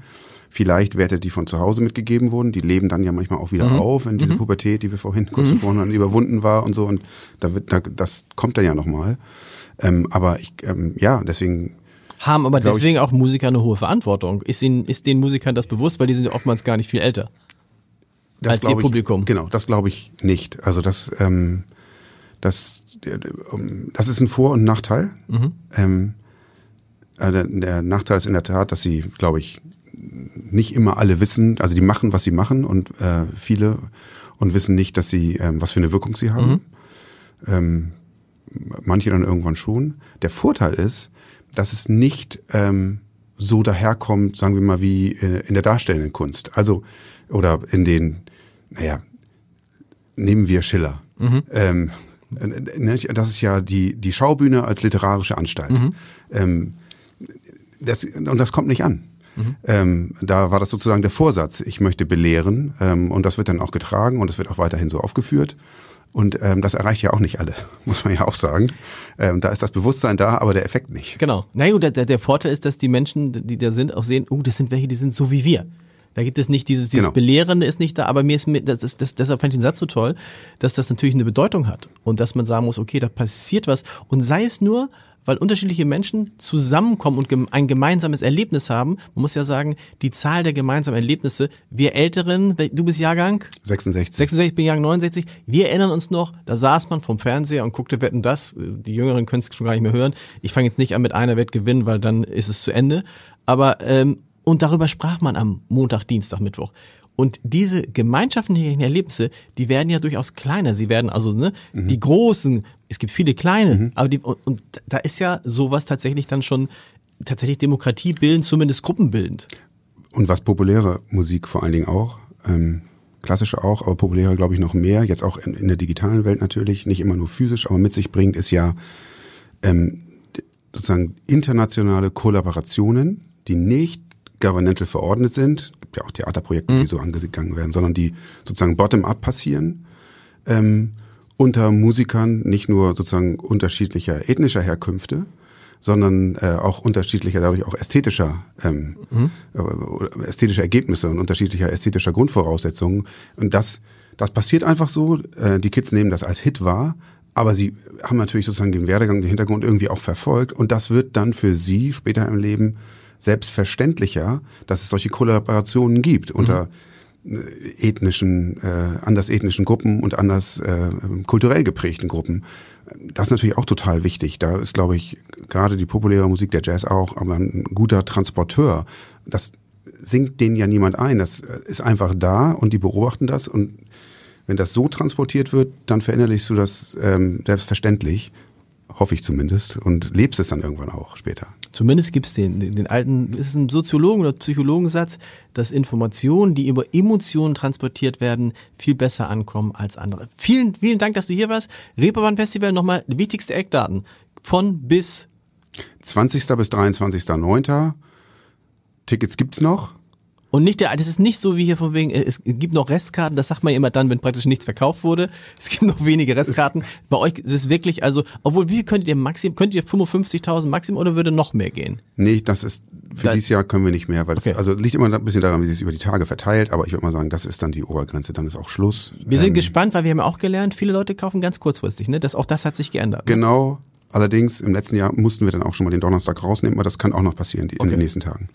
Vielleicht Werte, die von zu Hause mitgegeben wurden, die leben dann ja manchmal auch wieder auf, wenn diese Pubertät, die wir vorhin kurz besprochen haben, überwunden war und so. Und da wird, da, das kommt dann ja nochmal. Ähm, aber ich, ähm, ja, deswegen haben aber deswegen auch Musiker eine hohe Verantwortung. Ist, ihnen, ist den Musikern das bewusst, weil die sind ja oftmals gar nicht viel älter das als ihr ich, Publikum? Genau, das glaube ich nicht. Also das, ähm, das, ähm, das ist ein Vor- und Nachteil. Mhm. Ähm, äh, der, der Nachteil ist in der Tat, dass sie, glaube ich, nicht immer alle wissen, also die machen, was sie machen und äh, viele und wissen nicht, dass sie, ähm, was für eine Wirkung sie haben. Mhm. Ähm, manche dann irgendwann schon. Der Vorteil ist, dass es nicht ähm, so daherkommt, sagen wir mal, wie in der darstellenden Kunst. Also, oder in den, naja, nehmen wir Schiller. Ähm, äh, ne, das ist ja die, die Schaubühne als literarische Anstalt. Ähm, das, und das kommt nicht an. Ähm, da war das sozusagen der Vorsatz, ich möchte belehren ähm, und das wird dann auch getragen und es wird auch weiterhin so aufgeführt. Und ähm, das erreicht ja auch nicht alle, muss man ja auch sagen. Ähm, da ist das Bewusstsein da, aber der Effekt nicht. Genau. Na gut, der, der der Vorteil ist, dass die Menschen, die da sind, auch sehen, oh, das sind welche, die sind so wie wir. Da gibt es nicht dieses, dieses Genau. Belehrende ist nicht da, aber mir ist mir, das ist, das, deshalb fand ich den Satz so toll, dass das natürlich eine Bedeutung hat und dass man sagen muss, okay, da passiert was und sei es nur, weil unterschiedliche Menschen zusammenkommen und ein gemeinsames Erlebnis haben. Man muss ja sagen, die Zahl der gemeinsamen Erlebnisse, wir Älteren, du bist Jahrgang 66. 66, ich bin Jahrgang 69. Wir erinnern uns noch, da saß man vom Fernseher und guckte Wetten das. Die Jüngeren können es schon gar nicht mehr hören. Ich fange jetzt nicht an mit einer Wett gewinnen, weil dann ist es zu Ende. Aber ähm, und darüber sprach man am Montag, Dienstag, Mittwoch. Und diese gemeinschaftlichen Erlebnisse, die werden ja durchaus kleiner. Sie werden also ne, die großen. Es gibt viele kleine, aber die und, und da ist ja sowas tatsächlich dann schon tatsächlich Demokratie bilden, zumindest gruppenbildend. Und was populäre Musik vor allen Dingen auch, ähm, klassische auch, aber populäre glaube ich noch mehr, jetzt auch in, in der digitalen Welt natürlich, nicht immer nur physisch, aber mit sich bringt, ist ja ähm, sozusagen internationale Kollaborationen, die nicht governmental verordnet sind, gibt ja auch Theaterprojekte, die so angegangen werden, sondern die sozusagen bottom-up passieren, ähm, unter Musikern nicht nur sozusagen unterschiedlicher ethnischer Herkünfte, sondern äh, auch unterschiedlicher, dadurch auch ästhetischer, ähm, äh, oder ästhetischer Ergebnisse und unterschiedlicher ästhetischer Grundvoraussetzungen. Und das, das passiert einfach so. Äh, die Kids nehmen das als Hit wahr, aber sie haben natürlich sozusagen den Werdegang, den Hintergrund irgendwie auch verfolgt. Und das wird dann für sie später im Leben selbstverständlicher, dass es solche Kollaborationen gibt unter äh, ethnischen, äh, anders ethnischen Gruppen und anders äh, kulturell geprägten Gruppen. Das ist natürlich auch total wichtig. Da ist, glaube ich, gerade die populäre Musik, der Jazz auch, aber ein guter Transporteur. Das singt denen ja niemand ein. Das äh, ist einfach da und die beobachten das. Und wenn das so transportiert wird, dann verinnerlichst du das ähm, selbstverständlich, hoffe ich zumindest, und lebst es dann irgendwann auch später. Zumindest gibt's den, den, den alten, ist es ein Soziologen- oder Psychologensatz, dass Informationen, die über Emotionen transportiert werden, viel besser ankommen als andere. Vielen, vielen Dank, dass du hier warst. Reeperbahn Festival, nochmal die wichtigste Eckdaten. Von bis 20. bis 23.09. Tickets gibt's noch. Und nicht der, das ist nicht so wie hier von wegen, äh, es gibt noch Restkarten, das sagt man immer dann, wenn praktisch nichts verkauft wurde. Es gibt noch wenige Restkarten. Bei euch ist es wirklich, also, obwohl, wie könntet ihr maximum, könnt ihr 55.000 maximum oder würde noch mehr gehen? Nee, das ist für Da- dieses Jahr können wir nicht mehr, weil das Okay. also liegt immer ein bisschen daran, wie sich es über die Tage verteilt, aber ich würde mal sagen, das ist dann die Obergrenze, dann ist auch Schluss. Wir sind Ähm, gespannt, weil wir haben ja auch gelernt, viele Leute kaufen ganz kurzfristig, ne? Das, auch das hat sich geändert. Ne? Genau. Allerdings im letzten Jahr mussten wir dann auch schon mal den Donnerstag rausnehmen, aber das kann auch noch passieren die, in den nächsten Tagen.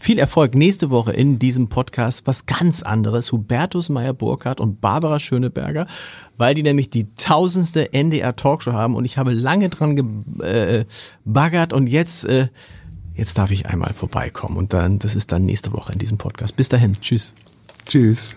Viel Erfolg nächste Woche in diesem Podcast. Was ganz anderes. Hubertus Meyer-Burkhardt und Barbara Schöneberger, weil die nämlich die tausendste NDR Talkshow haben und ich habe lange dran gebaggert und jetzt, äh, jetzt darf ich einmal vorbeikommen und dann, das ist dann nächste Woche in diesem Podcast. Bis dahin. Tschüss. Tschüss.